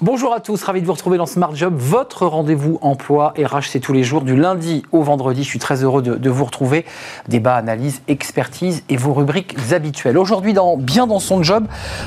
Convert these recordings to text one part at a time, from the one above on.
Bonjour à tous, ravi de vous retrouver dans Smart Job, votre rendez-vous emploi RH, c'est tous les jours du lundi au vendredi. Je suis très heureux de, vous retrouver. Débat, analyse, expertise et vos rubriques habituelles. Aujourd'hui, Bien dans son job,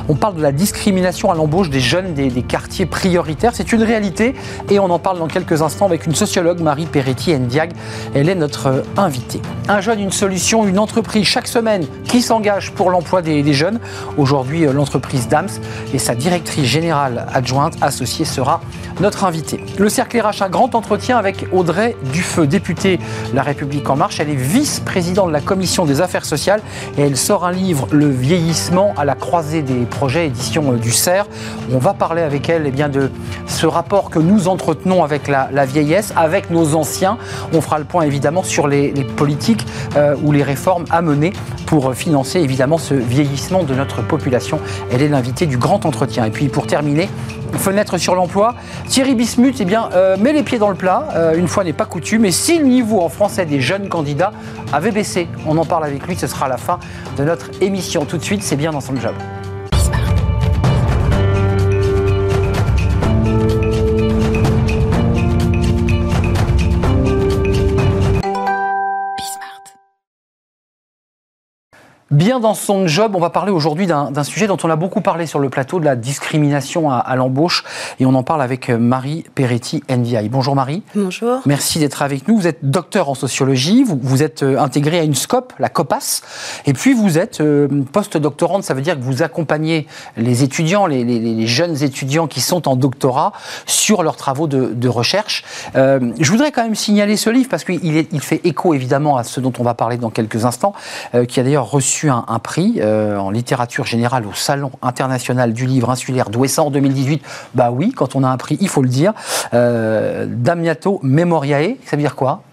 on parle de la discrimination à l'embauche des jeunes des, quartiers prioritaires. C'est une réalité et on en parle dans quelques instants avec une sociologue, Marie Peretti Ndiag. Elle est notre invitée. Un jeune, une solution, une entreprise chaque semaine qui s'engage pour l'emploi des, des jeunes. Aujourd'hui, euh, l'entreprise DAMS et sa directrice générale adjointe associé sera notre invité. Le cercle RH, un grand entretien avec Audrey Dufeu, députée La République En Marche. Elle est vice-présidente de la commission des affaires sociales et elle sort un livre, Le vieillissement à la croisée des projets, édition euh, du CERF. On va parler avec elle eh bien, de ce rapport que nous entretenons avec la, vieillesse, avec nos anciens. On fera le point évidemment sur les, politiques euh, ou les réformes à mener pour financer évidemment ce vieillissement de notre population. Elle est l'invitée du grand entretien. Et puis pour terminer, fenêtre sur l'emploi. Thierry Bismuth eh bien, euh, met les pieds dans le plat, euh, une fois n'est pas coutume, et si le niveau en français des jeunes candidats avait baissé, on en parle avec lui, ce sera la fin de notre émission. Tout de suite, c'est bien dans son job. Bien dans son job, on va parler aujourd'hui d'un sujet dont on a beaucoup parlé sur le plateau, de la discrimination à, l'embauche. Et on en parle avec euh, Marie Peretti, NVI. Bonjour Marie. Bonjour. Merci d'être avec nous. Vous êtes docteur en sociologie, vous, vous êtes euh, intégré à une SCOP, la COPAS. Et puis vous êtes euh, post-doctorante, ça veut dire que vous accompagnez les étudiants, les, jeunes étudiants qui sont en doctorat sur leurs travaux de, recherche. je voudrais quand même signaler ce livre parce qu'il il fait écho évidemment à ce dont on va parler dans quelques instants, qui a d'ailleurs reçu un, prix euh, en littérature générale au Salon international du livre insulaire d'Ouessant en 2018. Bah oui, quand on a un prix, il faut le dire. Euh, Damiato Memoriae, ça veut dire quoi?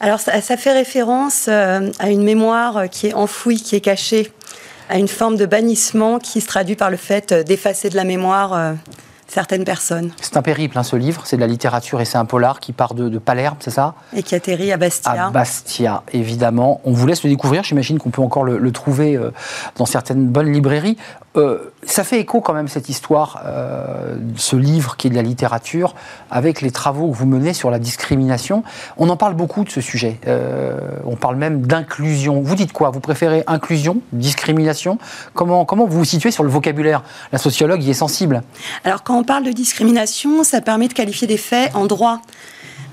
Alors ça, fait référence euh, à une mémoire qui est enfouie, qui est cachée, à une forme de bannissement qui se traduit par le fait d'effacer de la mémoire certaines personnes. C'est un périple, hein, ce livre. C'est de la littérature et c'est un polar qui part de, Palerme, c'est ça? Et qui atterrit à Bastia. À Bastia, évidemment. On vous laisse le découvrir. J'imagine qu'on peut encore le, trouver euh, dans certaines bonnes librairies. Euh, ça fait écho quand même cette histoire, euh, ce livre qui est de la littérature, avec les travaux que vous menez sur la discrimination. On en parle beaucoup de ce sujet. Euh, on parle même d'inclusion. Vous dites quoi? Vous préférez inclusion, discrimination? Comment, comment vous vous situez sur le vocabulaire? La sociologue y est sensible. Alors quand on parle de discrimination, ça permet de qualifier des faits en droit.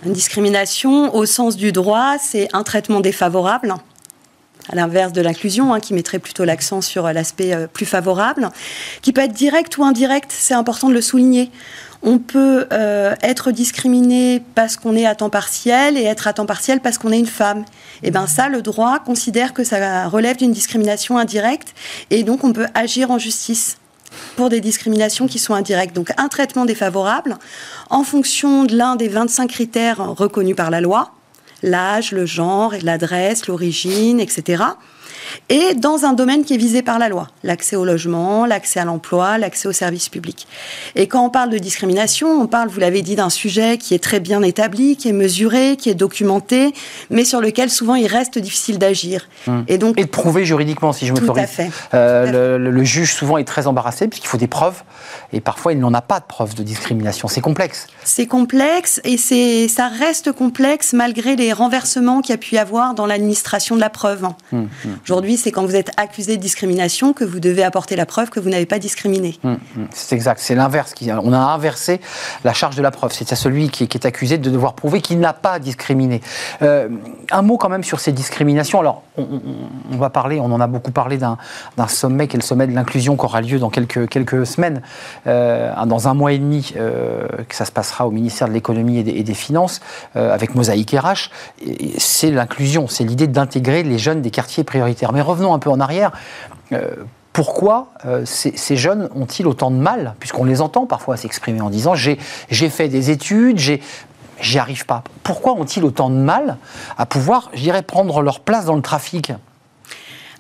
Une discrimination, au sens du droit, c'est un traitement défavorable à l'inverse de l'inclusion, hein, qui mettrait plutôt l'accent sur euh, l'aspect euh, plus favorable, qui peut être direct ou indirect, c'est important de le souligner. On peut euh, être discriminé parce qu'on est à temps partiel et être à temps partiel parce qu'on est une femme. Et bien ça, le droit considère que ça relève d'une discrimination indirecte et donc on peut agir en justice pour des discriminations qui sont indirectes. Donc un traitement défavorable en fonction de l'un des 25 critères reconnus par la loi l'âge, le genre, l'adresse, l'origine, etc et dans un domaine qui est visé par la loi, l'accès au logement, l'accès à l'emploi, l'accès aux services publics. Et quand on parle de discrimination, on parle, vous l'avez dit, d'un sujet qui est très bien établi, qui est mesuré, qui est documenté, mais sur lequel souvent il reste difficile d'agir. Hum. Et donc et de prouver juridiquement, si je me Tout à fait. Euh, le, juge souvent est très embarrassé puisqu'il faut des preuves, et parfois il n'en a pas de preuves de discrimination. C'est complexe. C'est complexe et c'est ça reste complexe malgré les renversements qu'il y a pu y avoir dans l'administration de la preuve. Hum, hum. C'est quand vous êtes accusé de discrimination que vous devez apporter la preuve que vous n'avez pas discriminé. Hum, hum. c'est exact, c'est l'inverse. On a inversé la charge de la preuve. C'est à celui qui, est accusé de devoir prouver qu'il n'a pas discriminé. Euh, un mot quand même sur ces discriminations. Alors, on, va parler, on en a beaucoup parlé d'un sommet qui est le sommet de l'inclusion qui aura lieu dans quelques, quelques semaines, euh, dans un mois et demi, euh, que ça se passera au ministère de l'économie et, et, des finances, avec Mosaïque RH. C'est l'inclusion, c'est l'idée d'intégrer les jeunes des quartiers prioritaires. Mais revenons un peu en arrière. Euh, pourquoi euh, ces, jeunes ont-ils autant de mal, puisqu'on les entend parfois s'exprimer en disant j'ai fait des études, j'y arrive pas. Pourquoi ont-ils autant de mal à pouvoir, je dirais, prendre leur place dans le trafic?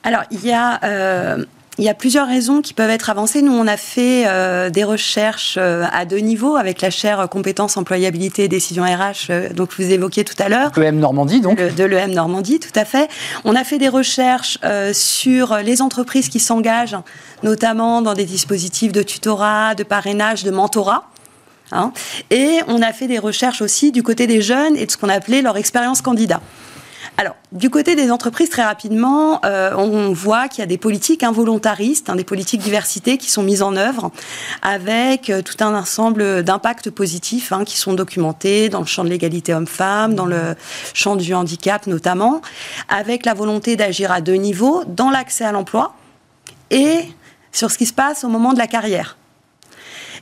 Alors, il y a euh, il y a plusieurs raisons qui peuvent être avancées. Nous, on a fait euh, des recherches euh, à deux niveaux avec la chaire compétences, employabilité et décision RH, euh, donc vous évoquiez tout à l'heure. EM Normandie, donc De l'EM Normandie, tout à fait. On a fait des recherches sur les entreprises qui s'engagent, notamment dans des dispositifs de tutorat, de parrainage, de mentorat Hein. et on a fait des recherches aussi du côté des jeunes et de ce qu'on appelait leur expérience candidat. Alors, du côté des entreprises, très rapidement, euh, on voit qu'il y a des politiques involontaristes, hein, des politiques diversité qui sont mises en œuvre avec euh, tout un ensemble d'impacts positifs hein, qui sont documentés dans le champ de l'égalité homme-femme, dans le champ du handicap notamment, avec la volonté d'agir à deux niveaux, dans l'accès à l'emploi et sur ce qui se passe au moment de la carrière.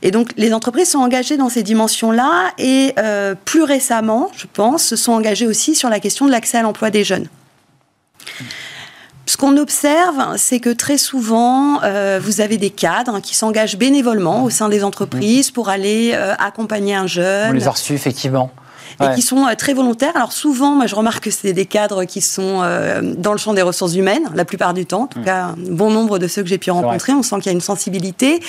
Et donc, les entreprises sont engagées dans ces dimensions-là et euh, plus récemment, je pense, se sont engagées aussi sur la question de l'accès à l'emploi des jeunes. Ce qu'on observe, c'est que très souvent, euh, vous avez des cadres qui s'engagent bénévolement au sein des entreprises pour aller euh, accompagner un jeune. On les a reçus, effectivement et qui sont euh, très volontaires. Alors souvent, moi je remarque que c'est des cadres qui sont euh, dans le champ des ressources humaines, la plupart du temps, en tout mm. cas bon nombre de ceux que j'ai pu rencontrer, on sent qu'il y a une sensibilité,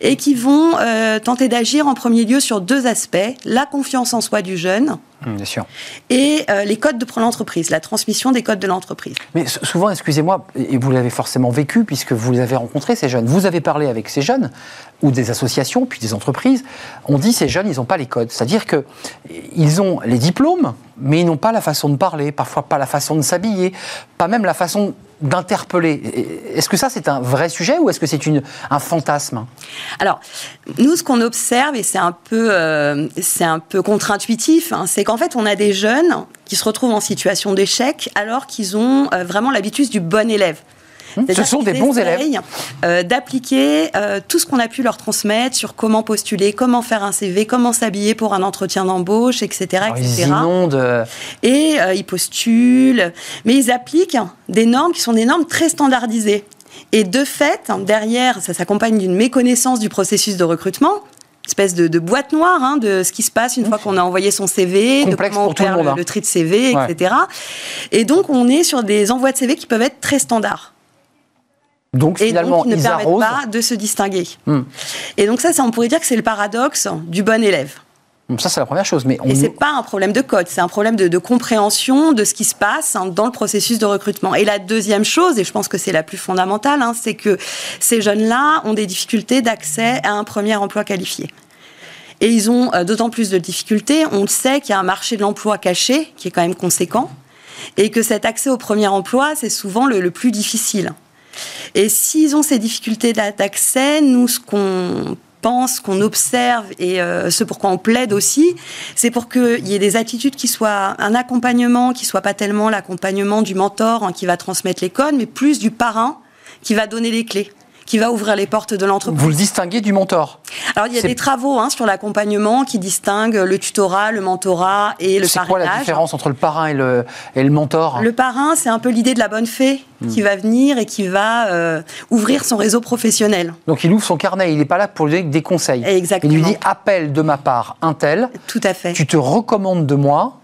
et qui vont euh, tenter d'agir en premier lieu sur deux aspects, la confiance en soi du jeune, Bien sûr. Et les codes de l'entreprise, la transmission des codes de l'entreprise. Mais souvent, excusez-moi, et vous l'avez forcément vécu puisque vous les avez rencontrés, ces jeunes. Vous avez parlé avec ces jeunes ou des associations, puis des entreprises, on dit ces jeunes, ils n'ont pas les codes. C'est-à-dire qu'ils ont les diplômes, mais ils n'ont pas la façon de parler, parfois pas la façon de s'habiller, pas même la façon d'interpeller. Est-ce que ça, c'est un vrai sujet ou est-ce que c'est un fantasme? Alors, nous, ce qu'on observe, et c'est un peu, euh, peu contre-intuitif, hein, c'est qu'en fait, on a des jeunes qui se retrouvent en situation d'échec alors qu'ils ont euh, vraiment l'habitude du bon élève. Ce sont des bons élèves. Euh, d'appliquer euh, tout ce qu'on a pu leur transmettre sur comment postuler, comment faire un CV, comment s'habiller pour un entretien d'embauche, etc. Ils inondent. Euh. Et ils postulent, mais ils appliquent des normes qui sont des normes très standardisées. Et de fait, derrière, ça s'accompagne d'une méconnaissance du processus de recrutement espèce de, boîte noire hein, de ce qui se passe une fois qu'on a envoyé son CV, de comment on perd le, le, tri de CV, etc. Et donc, on est sur des envois de CV qui peuvent être très standards. Donc et finalement, donc, ils ne permettent pas de se distinguer. Hmm. Et donc ça, ça, on pourrait dire que c'est le paradoxe du bon élève. Ça, c'est la première chose. Mais on... Et ce n'est pas un problème de code, c'est un problème de, compréhension de ce qui se passe hein, dans le processus de recrutement. Et la deuxième chose, et je pense que c'est la plus fondamentale, hein, c'est que ces jeunes-là ont des difficultés d'accès à un premier emploi qualifié. Et ils ont euh, d'autant plus de difficultés. On le sait qu'il y a un marché de l'emploi caché qui est quand même conséquent. Et que cet accès au premier emploi, c'est souvent le, le plus difficile. Et s'ils ont ces difficultés d'accès, nous, ce qu'on pense, qu'on observe et euh, ce pourquoi on plaide aussi, c'est pour qu'il y ait des attitudes qui soient un accompagnement, qui soit pas tellement l'accompagnement du mentor hein, qui va transmettre les codes, mais plus du parrain qui va donner les clés qui va ouvrir les portes de l'entreprise. Vous le distinguez du mentor Alors, il y a des travaux hein, sur l'accompagnement qui distinguent le tutorat, le mentorat et le parrainage. C'est quoi la différence entre le parrain et le, et le mentor? Le parrain, c'est un peu l'idée de la bonne fée qui hmm. va venir et qui va euh, ouvrir son réseau professionnel. Donc, il ouvre son carnet, il n'est pas là pour lui donner des conseils. Exactement. Il lui dit appelle de ma part un tel. Tout à fait. Tu te recommandes de moi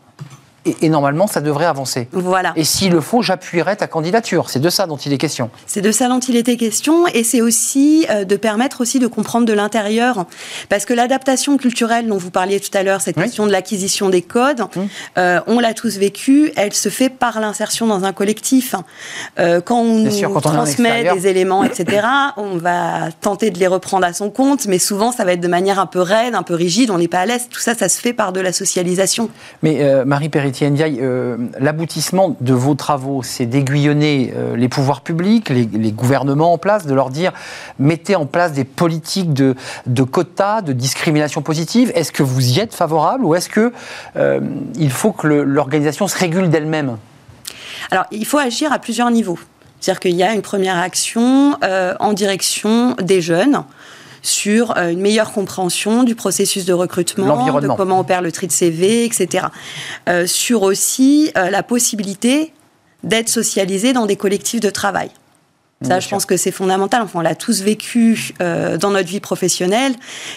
et, normalement, ça devrait avancer. Voilà. Et s'il le faut, j'appuierai ta candidature. C'est de ça dont il est question. C'est de ça dont il était question, et c'est aussi euh, de permettre aussi de comprendre de l'intérieur, parce que l'adaptation culturelle dont vous parliez tout à l'heure, cette question de l'acquisition des codes, euh, on l'a tous vécu, elle se fait par l'insertion dans un collectif. Euh, quand on nous transmet des éléments, etc., on va tenter de les reprendre à son compte, mais souvent ça va être de manière un peu raide, un peu rigide, on n'est pas à l'aise. Tout ça, ça se fait par de la socialisation. Mais Marie Perrit euh, l'aboutissement de vos travaux, c'est d'aiguillonner euh, les pouvoirs publics, les, gouvernements en place, de leur dire mettez en place des politiques de, quotas, de discrimination positive. Est-ce que vous y êtes favorable ou est-ce qu'il euh, faut que l'organisation se régule d'elle-même? Alors, il faut agir à plusieurs niveaux. C'est-à-dire qu'il y a une première action en direction des jeunes sur euh, une meilleure compréhension du processus de recrutement, de comment opère le tri de CV, etc. Euh, sur aussi euh, la possibilité d'être socialisé dans des collectifs de travail. Ça, je pense que c'est fondamental. Enfin, on l'a tous vécu dans notre vie professionnelle.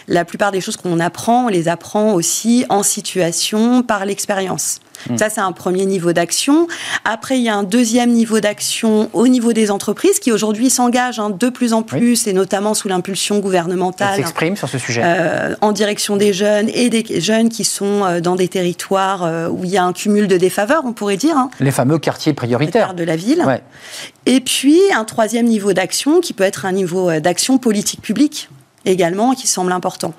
La plupart des choses qu'on apprend, on les apprend aussi en situation par l'expérience. Mm. Ça, c'est un premier niveau d'action. Après, il y a un deuxième niveau d'action au niveau des entreprises qui aujourd'hui s'engagent hein, de plus en plus, et notamment sous l'impulsion gouvernementale. s'exprime sur ce sujet. Euh, en direction des jeunes et des jeunes qui sont euh, dans des territoires euh, où il y a un cumul de défaveurs, on pourrait dire. Hein. Les fameux quartiers prioritaires. De la ville. Et puis, un troisième niveau d'action qui peut être un niveau d'action politique publique également, qui semble important.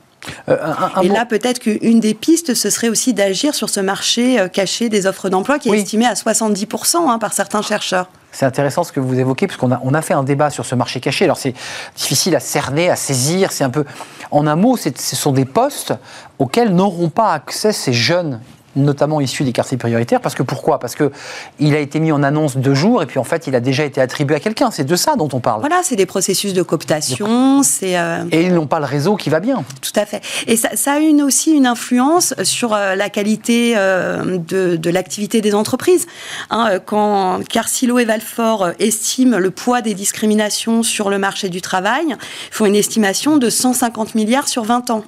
Euh, et là, peut-être qu'une des pistes, ce serait aussi d'agir sur ce marché euh, caché des offres d'emploi qui est estimé à 70% hein, par certains chercheurs. C'est intéressant ce que vous évoquez, puisqu'on a, on a fait un débat sur ce marché caché. Alors c'est difficile à cerner, à saisir. C'est un peu. En un mot, ce sont des postes auxquels n'auront pas accès ces jeunes notamment issus des quartiers prioritaires. Parce que pourquoi? Parce qu'il a été mis en annonce deux jours et puis en fait il a déjà été attribué à quelqu'un. C'est de ça dont on parle. Voilà, c'est des processus de cooptation. C'est euh, Et ils n'ont pas le réseau qui va bien. Tout à fait. Et ça, a une, aussi une influence sur euh, la qualité euh, de, l'activité des entreprises. Hein, quand Carcilo et Valfort estiment le poids des discriminations sur le marché du travail, ils font une estimation de 150 milliards sur 20 ans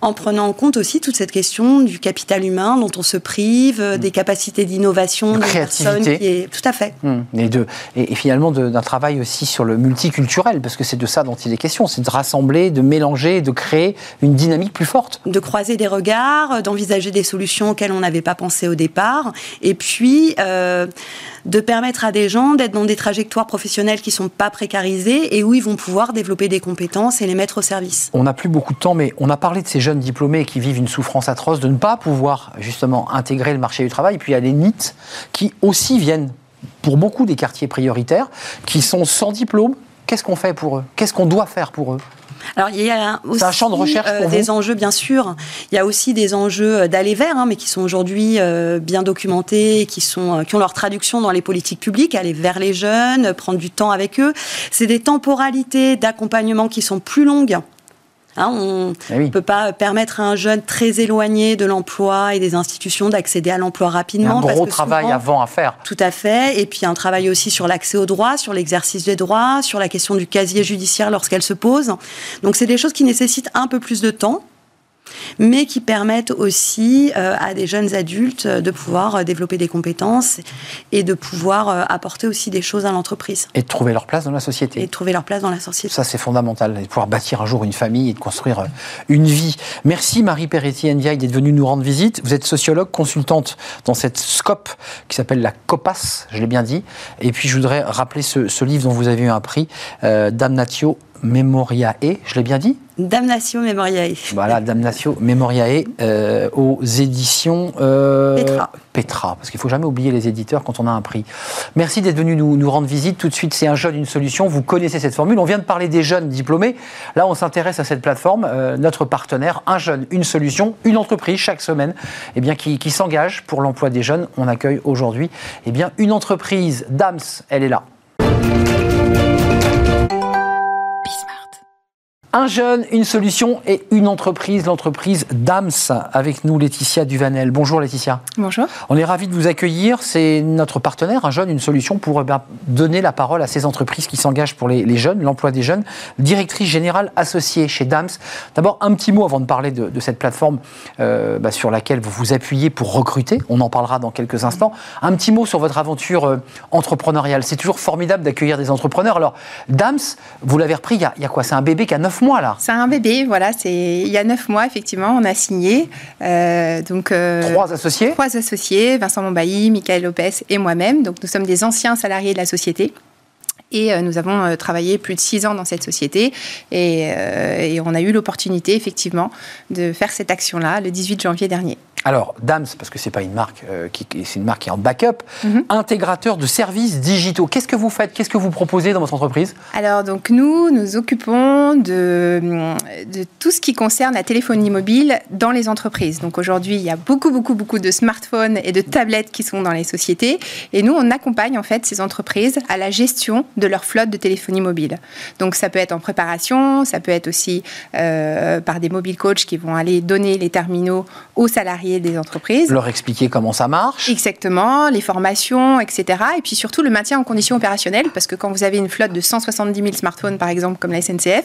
en prenant en compte aussi toute cette question du capital humain dont on se prive, euh, des capacités d'innovation des personnes. Qui est... Tout à fait. Hum. Et, de, et, finalement d'un travail aussi sur le multiculturel, parce que c'est de ça dont il est question, c'est de rassembler, de mélanger, de créer une dynamique plus forte. De croiser des regards, d'envisager des solutions auxquelles on n'avait pas pensé au départ, et puis euh, de permettre à des gens d'être dans des trajectoires professionnelles qui ne sont pas précarisées et où ils vont pouvoir développer des compétences et les mettre au service. On n'a plus beaucoup de temps, mais on a parlé de ces jeunes diplômés qui vivent une souffrance atroce de ne pas pouvoir justement intégrer le marché du travail. Et puis il y a les NIT qui aussi viennent pour beaucoup des quartiers prioritaires, qui sont sans diplôme. Qu'est-ce qu'on fait pour eux? Qu'est-ce qu'on doit faire pour eux? Alors il y a aussi un champ de recherche euh, des enjeux bien sûr. Il y a aussi des enjeux d'aller vers, hein, mais qui sont aujourd'hui euh, bien documentés, qui sont euh, qui ont leur traduction dans les politiques publiques. Aller vers les jeunes, prendre du temps avec eux. C'est des temporalités d'accompagnement qui sont plus longues Hein, on ne eh peut pas permettre à un jeune très éloigné de l'emploi et des institutions d'accéder à l'emploi rapidement. Il y a un gros travail avant à faire. Tout à fait. Et puis un travail aussi sur l'accès aux droits, sur l'exercice des droits, sur la question du casier judiciaire lorsqu'elle se pose. Donc c'est des choses qui nécessitent un peu plus de temps mais qui permettent aussi euh, à des jeunes adultes de pouvoir euh, développer des compétences et de pouvoir euh, apporter aussi des choses à l'entreprise. Et de trouver leur place dans la société. Et de trouver leur place dans la société. Ça, c'est fondamental, de pouvoir bâtir un jour une famille et de construire une vie. Merci Marie Peretti Ndiaye d'être venue nous rendre visite. Vous êtes sociologue, consultante dans cette SCOP qui s'appelle la COPAS, je l'ai bien dit. Et puis, je voudrais rappeler ce, livre dont vous avez eu un prix, Damnatio Memoriae, je l'ai bien dit Damnatio Memoriae. Voilà, Damnatio Memoriae euh, aux éditions euh, Petra. Petra, parce qu'il ne faut jamais oublier les éditeurs quand on a un prix. Merci d'être venu nous, nous, rendre visite. Tout de suite, c'est un jeune, une solution. Vous connaissez cette formule. On vient de parler des jeunes diplômés. Là, on s'intéresse à cette plateforme, euh, notre partenaire, un jeune, une solution, une entreprise chaque semaine eh bien, qui, qui s'engage pour l'emploi des jeunes. On accueille aujourd'hui eh bien, une entreprise. DAMS, elle est là. Un jeune, une solution et une entreprise, l'entreprise DAMS. Avec nous, Laetitia Duvanel. Bonjour Laetitia. Bonjour. On est ravis de vous accueillir. C'est notre partenaire, un jeune, une solution pour eh donner la parole à ces entreprises qui s'engagent pour les, jeunes, l'emploi des jeunes. Directrice générale associée chez DAMS. D'abord, un petit mot avant de parler de, cette plateforme euh, bah, sur laquelle vous vous appuyez pour recruter. On en parlera dans quelques instants. Un petit mot sur votre aventure euh, entrepreneuriale. C'est toujours formidable d'accueillir des entrepreneurs. Alors, DAMS, vous l'avez repris il y, a, il y a quoi? C'est un bébé qui a 9 c'est un bébé, voilà. C'est il y a neuf mois effectivement, on a signé. Euh, donc euh, trois associés. Trois associés, Vincent Mombailly, Michael Lopez et moi-même. Donc nous sommes des anciens salariés de la société. Et euh, nous avons travaillé plus de six ans dans cette société et, et on a eu l'opportunité effectivement de faire cette action-là le 18 janvier dernier. Alors, DAMS, parce que c'est pas une marque euh, qui, c'est une marque qui est en backup, mhm. intégrateur de services digitaux. Qu'est-ce que vous faites? Qu'est-ce que vous proposez dans votre entreprise? Alors, donc nous, nous occupons de, de tout ce qui concerne la téléphonie mobile dans les entreprises. Donc aujourd'hui, il y a beaucoup, beaucoup, beaucoup de smartphones et de tablettes qui sont dans les sociétés, et nous, on accompagne en fait ces entreprises à la gestion de leur flotte de téléphonie mobile. Donc ça peut être en préparation, ça peut être aussi euh, par des mobile coachs qui vont aller donner les terminaux aux salariés des entreprises. Leur expliquer comment ça marche. Exactement, les formations, etc. Et puis surtout le maintien en conditions opérationnelles, parce que quand vous avez une flotte de 170 000 smartphones, par exemple, comme la SNCF, et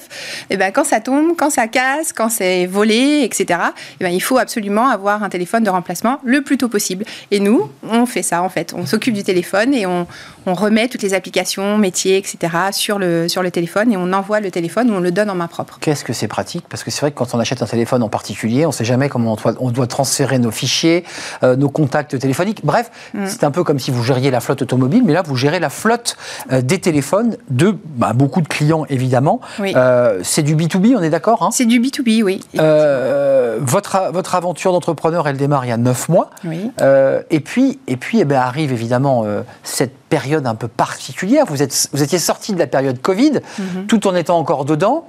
eh ben, quand ça tombe, quand ça casse, quand c'est volé, etc., et eh ben, il faut absolument avoir un téléphone de remplacement le plus tôt possible. Et nous, on fait ça, en fait. On s'occupe du téléphone et on, on remet toutes les applications, métiers, etc. sur le, sur le téléphone et on envoie le téléphone ou on le donne en main propre. Qu'est-ce que c'est pratique? Parce que c'est vrai que quand on achète un téléphone en particulier, on ne sait jamais comment on doit, on doit transférer nos fichiers, euh, nos contacts téléphoniques. Bref, mm. c'est un peu comme si vous gériez la flotte automobile, mais là, vous gérez la flotte euh, des téléphones de bah, beaucoup de clients, évidemment. Euh, c'est du B2B, on est d'accord hein? C'est du B2B, oui. votre, votre aventure d'entrepreneur, elle démarre il y a 9 mois. Oui. et puis, et puis eh ben, arrive évidemment cette période un peu particulière. Vous, êtes, vous étiez sorti de la période Covid, mm-hmm. tout en étant encore dedans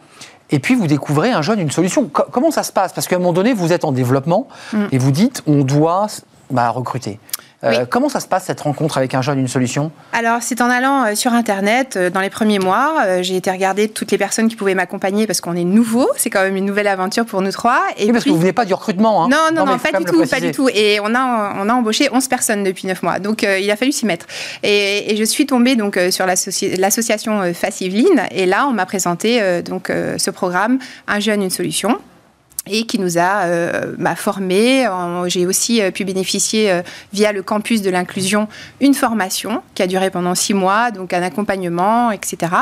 et puis vous découvrez un jeune une solution. comment ça se passe? Parce qu'à un moment donné, vous êtes en développement mm. et vous dites on doit bah, recruter. Euh, comment ça se passe cette rencontre avec un jeune, une solution? Alors c'est en allant euh, sur Internet euh, dans les premiers mois. j'ai été regarder toutes les personnes qui pouvaient m'accompagner parce qu'on est nouveau. C'est quand même une nouvelle aventure pour nous trois. Et oui, parce que vous venez pas du recrutement. Hein. Non, non, non, pas du tout, pas du tout. Et on a, on a embauché 11 personnes depuis 9 mois. Donc il a fallu s'y mettre. Et, je suis tombée donc sur l'association Faciveline. Et là, on m'a présenté donc ce programme Un jeune, une solution et qui nous a euh, bah, formés. J'ai aussi euh, pu bénéficier euh, via le campus de l'inclusion une formation qui a duré pendant six mois, donc un accompagnement, etc.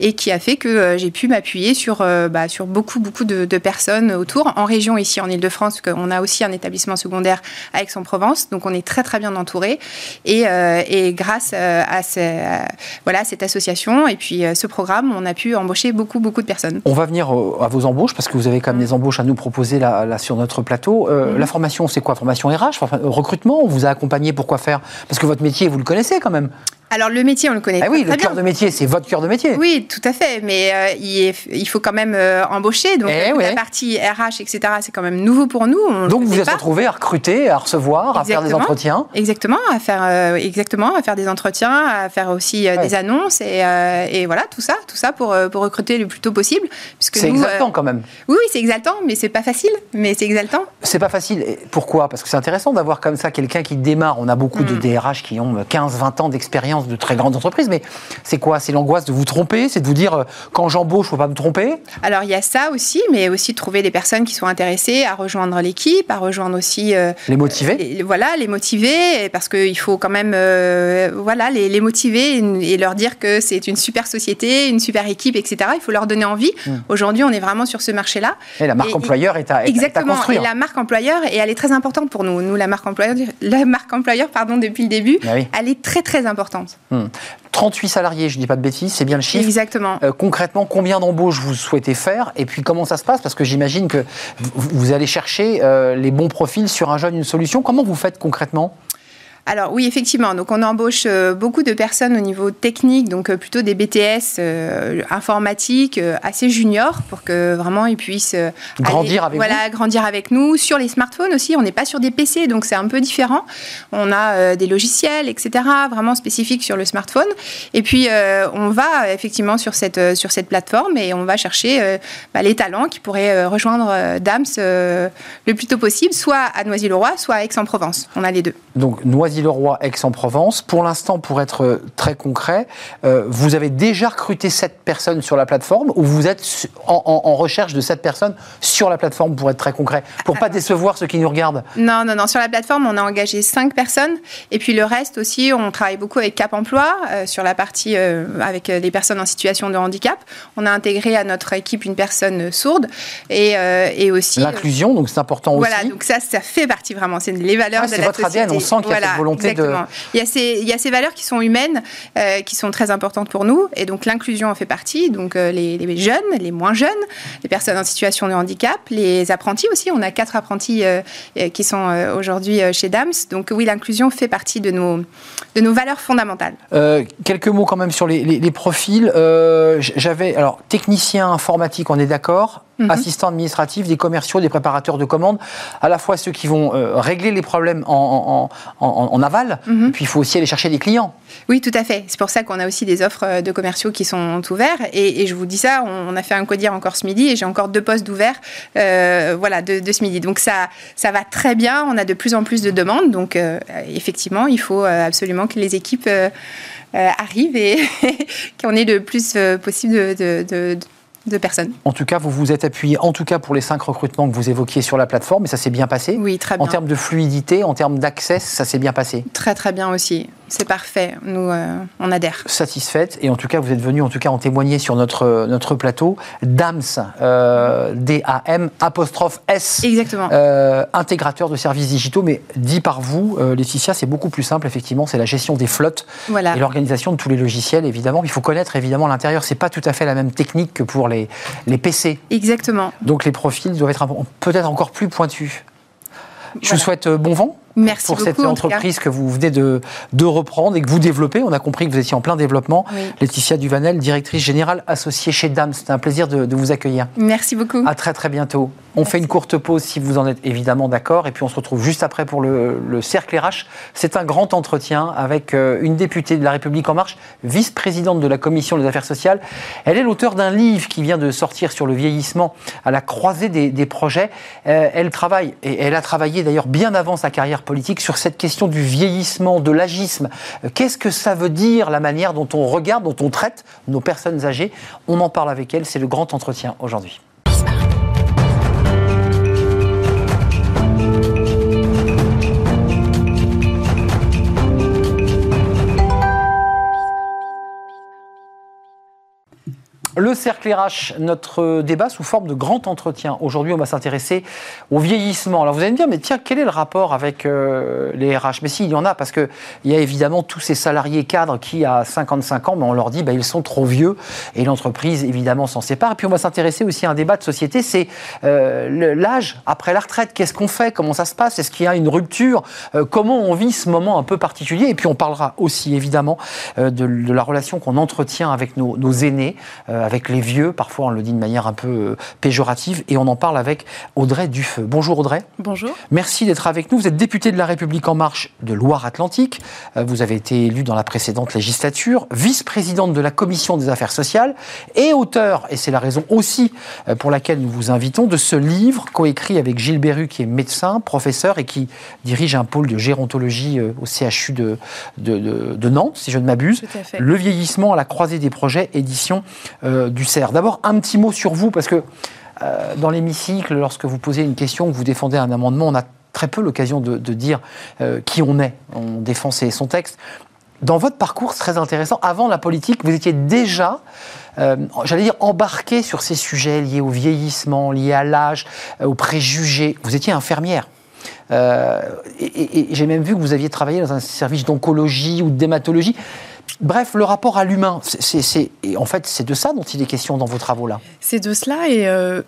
Et qui a fait que j'ai pu m'appuyer sur, bah, sur beaucoup, beaucoup de, personnes autour. En région, ici en Ile-de-France, on a aussi un établissement secondaire à Aix-en-Provence, donc on est très très bien entouré. Et, et grâce à, voilà, cette association et puis ce programme, on a pu embaucher beaucoup, beaucoup de personnes. On va venir à vos embauches parce que vous avez quand même des embauches à nous proposé là, sur notre plateau. Euh, mhm. La formation, c'est quoi? Formation RH Recrutement? On vous a accompagné pour quoi faire? Parce que votre métier, vous le connaissez quand même. Alors le métier, on le connaît. Ah oui, le cœur de métier, c'est votre cœur de métier. Oui, tout à fait. Mais euh, il, faut quand même euh, embaucher. Donc eh la partie RH, etc., c'est quand même nouveau pour nous. donc vous êtes retrouvé à recruter, à recevoir, à faire des entretiens. Exactement, à faire euh, exactement, à faire des entretiens, à faire aussi des annonces et, voilà tout ça, tout ça pour, pour recruter le plus tôt possible. C'est exaltant quand même. Oui, oui, c'est exaltant, mais c'est pas facile. Mais c'est exaltant. C'est pas facile. Pourquoi? Parce que c'est intéressant d'avoir comme ça quelqu'un qui démarre. On a beaucoup de DRH mm. qui ont 15-20 ans d'expérience de très grandes entreprises, mais c'est quoi? C'est l'angoisse de vous tromper? C'est de vous dire, euh, quand j'embauche, il ne faut pas me tromper? Alors, il y a ça aussi, mais aussi de trouver des personnes qui sont intéressées à rejoindre l'équipe, à rejoindre aussi... Euh, les motiver? Voilà, les motiver, parce qu'il faut quand même euh, voilà, les, motiver et leur dire que c'est une super société, une super équipe, etc. Il faut leur donner envie. Hmm. Aujourd'hui, on est vraiment sur ce marché-là. Et la marque employeur est à, exactement, construire. Et la marque employeur, et elle est très importante pour nous. Nous, la marque employeur, la marque employeur pardon, depuis le début, ah elle est très, très importante. Hmm. 38 salariés, je ne dis pas de bêtises, c'est bien le chiffre. Exactement. Euh, concrètement, combien d'embauches vous souhaitez faire Et puis comment ça se passe? Parce que j'imagine que vous, allez chercher euh, les bons profils sur un jeune, une solution. Comment vous faites concrètement? Alors oui, effectivement. Donc on embauche euh, beaucoup de personnes au niveau technique, donc euh, plutôt des BTS euh, informatiques assez juniors pour que vraiment ils puissent grandir avec voilà, grandir avec nous sur les smartphones aussi. On n'est pas sur des PC, donc c'est un peu différent. On a des logiciels, etc. Vraiment spécifiques sur le smartphone. Et puis on va effectivement sur cette sur cette plateforme et on va chercher bah, les talents qui pourraient rejoindre Dams le plus tôt possible, soit à Noisy-le-Roi, soit à Aix-en-Provence. On a les deux. Donc Noisy le roi Aix-en-Provence. Pour l'instant, pour être euh, très concret, euh, vous avez déjà recruté cette personnes sur la plateforme ou vous êtes en, recherche de cette personnes sur la plateforme pour être très concret, pour pas décevoir ceux qui nous regardent? Non, non, non. Sur la plateforme, on a engagé cinq personnes et puis le reste aussi, on travaille beaucoup avec Cap Emploi euh, sur la partie avec les personnes en situation de handicap. On a intégré à notre équipe une personne sourde et, et aussi l'inclusion, donc c'est important aussi. Voilà, donc ça, ça fait partie vraiment. C'est les valeurs ah, de la votre ADN. On sent qu'il y a Exactement. Il, y a ces, il y a ces valeurs qui sont humaines, euh, qui sont très importantes pour nous, et donc l'inclusion en fait partie. Donc euh, les, jeunes, les moins jeunes, les personnes en situation de handicap, les apprentis aussi. On a quatre apprentis euh, qui sont aujourd'hui chez DAMS. Donc oui, l'inclusion fait partie de nos, de nos valeurs fondamentales. quelques mots quand même sur les, les profils. J'avais alors technicien informatique, on est d'accord. Mhm. assistants administratifs, des commerciaux, des préparateurs de commandes, à la fois ceux qui vont euh, régler les problèmes en, aval, mhm. puis il faut aussi aller chercher des clients. Oui, tout à fait. C'est pour ça qu'on a aussi des offres euh, de commerciaux qui sont ouvertes. Et, je vous dis ça, on, a fait un codir encore ce midi et j'ai encore deux postes d'ouverts euh, voilà, de, ce midi. Donc ça, ça va très bien, on a de plus en plus de demandes. Donc effectivement, il faut absolument que les équipes... arrivent et qu'on ait le plus possible de, de personnes. En tout cas, vous vous êtes appuyé, en tout cas pour les cinq recrutements que vous évoquiez sur la plateforme, et ça s'est bien passé Oui, très bien. En termes de fluidité, en termes d'accès, ça s'est bien passé Très, très bien aussi. C'est parfait. Nous, euh, on adhère. Satisfaite. Et en tout cas, vous êtes venu en tout cas en témoigner sur notre, notre plateau. DAMS, euh, D-A-M, apostrophe S. Exactement. Euh, intégrateur de services digitaux. Mais dit par vous, Laetitia, c'est beaucoup plus simple, effectivement. C'est la gestion des flottes voilà. et l'organisation de tous les logiciels, évidemment. Il faut connaître, évidemment, l'intérieur. C'est pas tout à fait la même technique que pour les, les PC. Exactement. Donc les profils doivent être peut-être encore plus pointus. Je vous souhaite bon vent Merci pour cette entreprise que vous venez de, de, reprendre et que vous développez. On a compris que vous étiez en plein développement. Laetitia Duvanel, directrice générale associée chez DAM. C'était un plaisir de, de, vous accueillir. Merci beaucoup. À très très bientôt. On fait une courte pause si vous en êtes évidemment d'accord. Et puis on se retrouve juste après pour le, le cercle RH. C'est un grand entretien avec euh, une députée de La République En Marche, vice-présidente de la Commission des affaires sociales. Elle est l'auteur d'un livre qui vient de sortir sur le vieillissement à la croisée des, des projets. Euh, elle travaille, et elle a travaillé d'ailleurs bien avant sa carrière politique sur cette question du vieillissement, de l'agisme. Euh, qu'est-ce que ça veut dire, la manière dont on regarde, dont on traite nos personnes âgées? On en parle avec elle, c'est le grand entretien aujourd'hui. Le cercle RH, notre débat sous forme de grand entretien. Aujourd'hui, on va s'intéresser au vieillissement. Alors vous allez me dire, mais tiens, quel est le rapport avec euh, les RH Mais si, il y en a, parce qu'il y a évidemment tous ces salariés cadres qui, à 55 ans, ben, on leur dit, ben, ils sont trop vieux, et l'entreprise, évidemment, s'en sépare. Et puis on va s'intéresser aussi à un débat de société, c'est euh, l'âge après la retraite. Qu'est-ce qu'on fait? Comment ça se passe? Est-ce qu'il y a une rupture? Euh, Comment on vit ce moment un peu particulier? Et puis on parlera aussi, évidemment, de, la relation qu'on entretient avec nos aînés avec les vieux. Parfois, on le dit de manière un peu euh, péjorative. Et on en parle avec Audrey Dufeu. Bonjour Audrey. Bonjour. Merci d'être avec nous. Vous êtes députée de La République En Marche de Loire-Atlantique. Euh, vous avez été élue dans la précédente législature, vice-présidente de la Commission des affaires sociales et auteur, et c'est la raison aussi euh, pour laquelle nous vous invitons, de ce livre coécrit avec Gilles Berru, qui est médecin, professeur et qui dirige un pôle de gérontologie au CHU de, de, Nantes, si je ne m'abuse. Le vieillissement à la croisée des projets, édition CERF. D'abord, un petit mot sur vous, parce que euh, dans l'hémicycle, lorsque vous posez une question, que vous défendez un amendement, on a très peu l'occasion de, dire euh, qui on est. On défend son texte. Dans votre parcours, c'est très intéressant. Avant la politique, vous étiez déjà, euh, j'allais dire, embarqué sur ces sujets liés au vieillissement, liés à l'âge, aux préjugés. Vous étiez infirmière. et j'ai même vu que vous aviez travaillé dans un service d'oncologie ou d'hématologie. Bref, le rapport à l'humain, c'est, en fait, c'est de ça dont il est question dans vos travaux-là. C'est de cela et euh,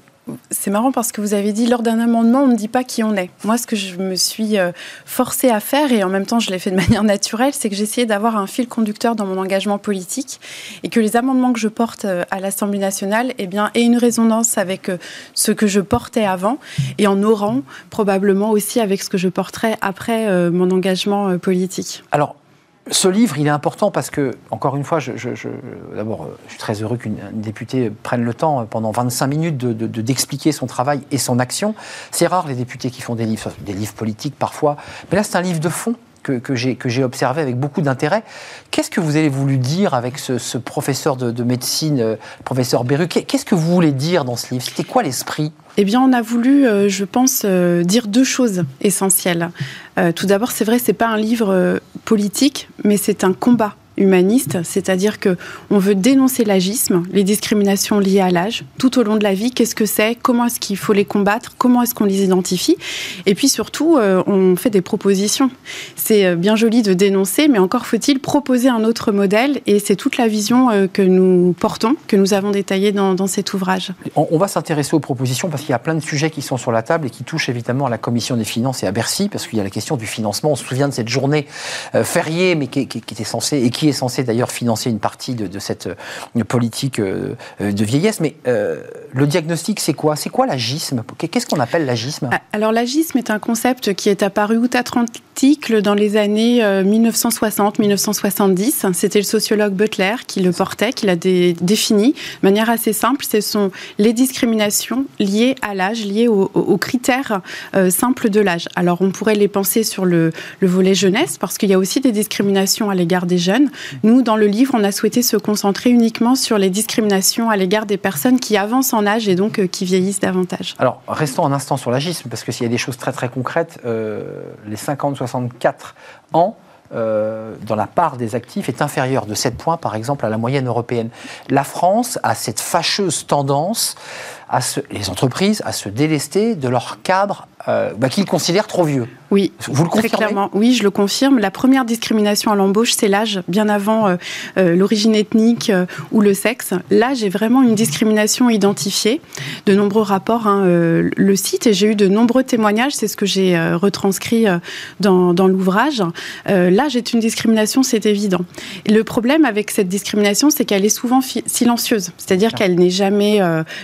c'est marrant parce que vous avez dit lors d'un amendement, on ne dit pas qui on est. Moi, ce que je me suis euh, forcée à faire, et en même temps je l'ai fait de manière naturelle, c'est que essayé d'avoir un fil conducteur dans mon engagement politique et que les amendements que je porte euh, à l'Assemblée nationale eh bien, aient une résonance avec ce que je portais avant et en aurant probablement aussi avec ce que je porterai après mon engagement politique. Alors, ce livre, il est important parce que, encore une fois, je, d'abord, euh, je suis très heureux qu'une députée prenne le temps euh, pendant 25 minutes d'expliquer de, son travail et son action. C'est rare les députés qui font des livres, des livres politiques parfois, mais là c'est un livre de fond que, que j'ai observé avec beaucoup d'intérêt. Qu'est-ce que vous avez voulu dire avec ce, professeur de, médecine, euh, professeur Beru Qu'est-ce que vous voulez dire dans ce livre? C'était quoi l'esprit? Eh bien, on a voulu, euh, je pense, euh, dire deux choses essentielles. tout d'abord, c'est vrai, c'est pas un livre politique, mais c'est un combat humaniste, c'est-à-dire que on veut dénoncer l'agisme, les discriminations liées à l'âge, tout au long de la vie. Qu'est-ce que c'est Comment est-ce qu'il faut les combattre Comment est-ce qu'on les identifie Et puis surtout, euh, on fait des propositions. C'est euh, bien joli de dénoncer, mais encore faut-il proposer un autre modèle. Et c'est toute la vision euh, que nous portons, que nous avons détaillée dans, cet ouvrage. On, va s'intéresser aux propositions parce qu'il y a plein de sujets qui sont sur la table et qui touchent évidemment à la commission des finances et à Bercy, parce qu'il y a la question du financement. On se souvient de cette journée fériée, mais qui, qui était censée et qui est censé d'ailleurs financer une partie de, cette euh, politique euh, de vieillesse. Mais euh, le diagnostic, c'est quoi? C'est quoi l'agisme? Qu'est-ce qu'on appelle l'agisme? Ah, Alors l'agisme est un concept qui est apparu dans les années 1960-1970. C'était le sociologue Butler qui le portait, qui l'a défini de manière assez simple. Ce sont les discriminations liées à l'âge, liées aux, critères simples de l'âge. Alors on pourrait les penser sur le, le volet jeunesse, parce qu'il y a aussi des discriminations à l'égard des jeunes. Nous, dans le livre, on a souhaité se concentrer uniquement sur les discriminations à l'égard des personnes qui avancent en âge et donc euh, qui vieillissent davantage. Alors, restons un instant sur l'agisme, parce que s'il y a des choses très très concrètes, euh, les 50-64 ans, euh, dans la part des actifs est inférieure de 7 points, par exemple, à la moyenne européenne. La France a cette fâcheuse tendance à les entreprises à se délester de leur cadre euh, bah, qu'ils considèrent trop vieux. Oui, vous le confirmez? clairement. Oui, je le confirme. La première discrimination à l'embauche, c'est l'âge, bien avant euh, euh, l'origine ethnique ou le sexe. L'âge est vraiment une discrimination identifiée. De nombreux rapports hein, le citent et j'ai eu de nombreux témoignages. C'est ce que j'ai retranscrit dans, dans l'ouvrage. l'âge est une discrimination, c'est évident. Et le problème avec cette discrimination, c'est qu'elle est souvent silencieuse, c'est-à-dire qu'elle n'est jamais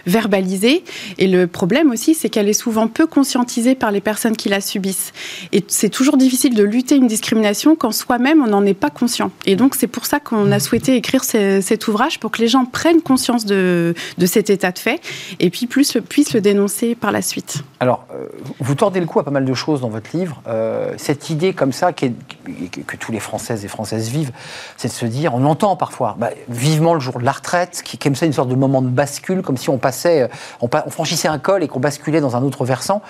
verbalisée. Et le problème aussi, c'est qu'elle est souvent peu conscientisée par les personnes qui la subissent. Et c'est toujours difficile de lutter une discrimination quand soi-même on n'en est pas conscient. Et donc c'est pour ça qu'on a souhaité écrire cet ouvrage pour que les gens prennent conscience de, de cet état de fait et puis plus, puissent le dénoncer par la suite. Alors, euh, vous tordez le cou à pas mal de choses dans votre livre. Euh, cette idée comme ça que tous les Françaises et Françaises vivent, c'est de se dire, on entend parfois, bah, vivement le jour de la retraite, qui est comme ça une sorte de moment de bascule, comme si on passait, on, on franchissait un col et qu'on basculait dans un autre versant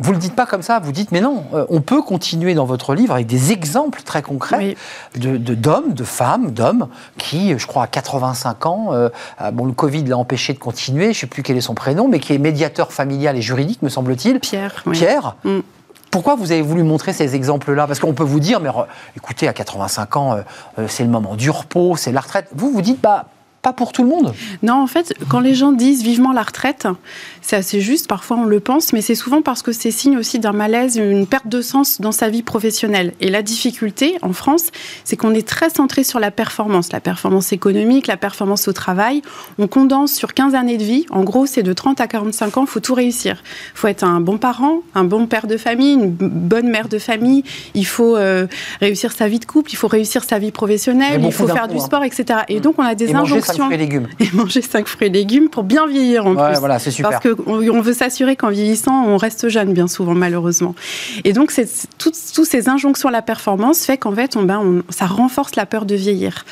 vous le dites pas comme ça, vous dites mais non, euh, on peut continuer dans votre livre avec des exemples très concrets de d'hommes, de, femmes, d'hommes qui, je crois, à 85 ans, euh, bon le Covid l'a empêché de continuer, je ne sais plus quel est son prénom, mais qui est médiateur familial et juridique, me semble-t-il. Pierre. Pierre. Mm. Pourquoi vous avez voulu montrer ces exemples-là? Parce qu'on peut vous dire, mais écoutez, à 85 ans, euh, c'est le moment du repos, c'est la retraite. Vous, vous dites, bah, pas pour tout le monde. Non, en fait, quand les gens disent vivement la retraite, c'est assez juste, parfois on le pense, mais c'est souvent parce que c'est signe aussi d'un malaise, une perte de sens dans sa vie professionnelle. Et la difficulté en France, c'est qu'on est très centré sur la performance, la performance économique, la performance au travail. On condense sur 15 années de vie. En gros, c'est de 30 à 45 ans, il faut tout réussir. Il faut être un bon parent, un bon père de famille, une bonne mère de famille. Il faut euh, réussir sa vie de couple, il faut réussir sa vie professionnelle, il faut faire du hein. sport, etc. Et donc, on a des injonctions fruits et légumes. Et manger 5 fruits et légumes pour bien vieillir en ouais, Voilà, c'est super. Parce qu'on veut s'assurer qu'en vieillissant, on reste jeune bien souvent, malheureusement. Et donc, toutes, ces injonctions à la performance fait qu'en fait, on, ben, ça renforce la peur de vieillir.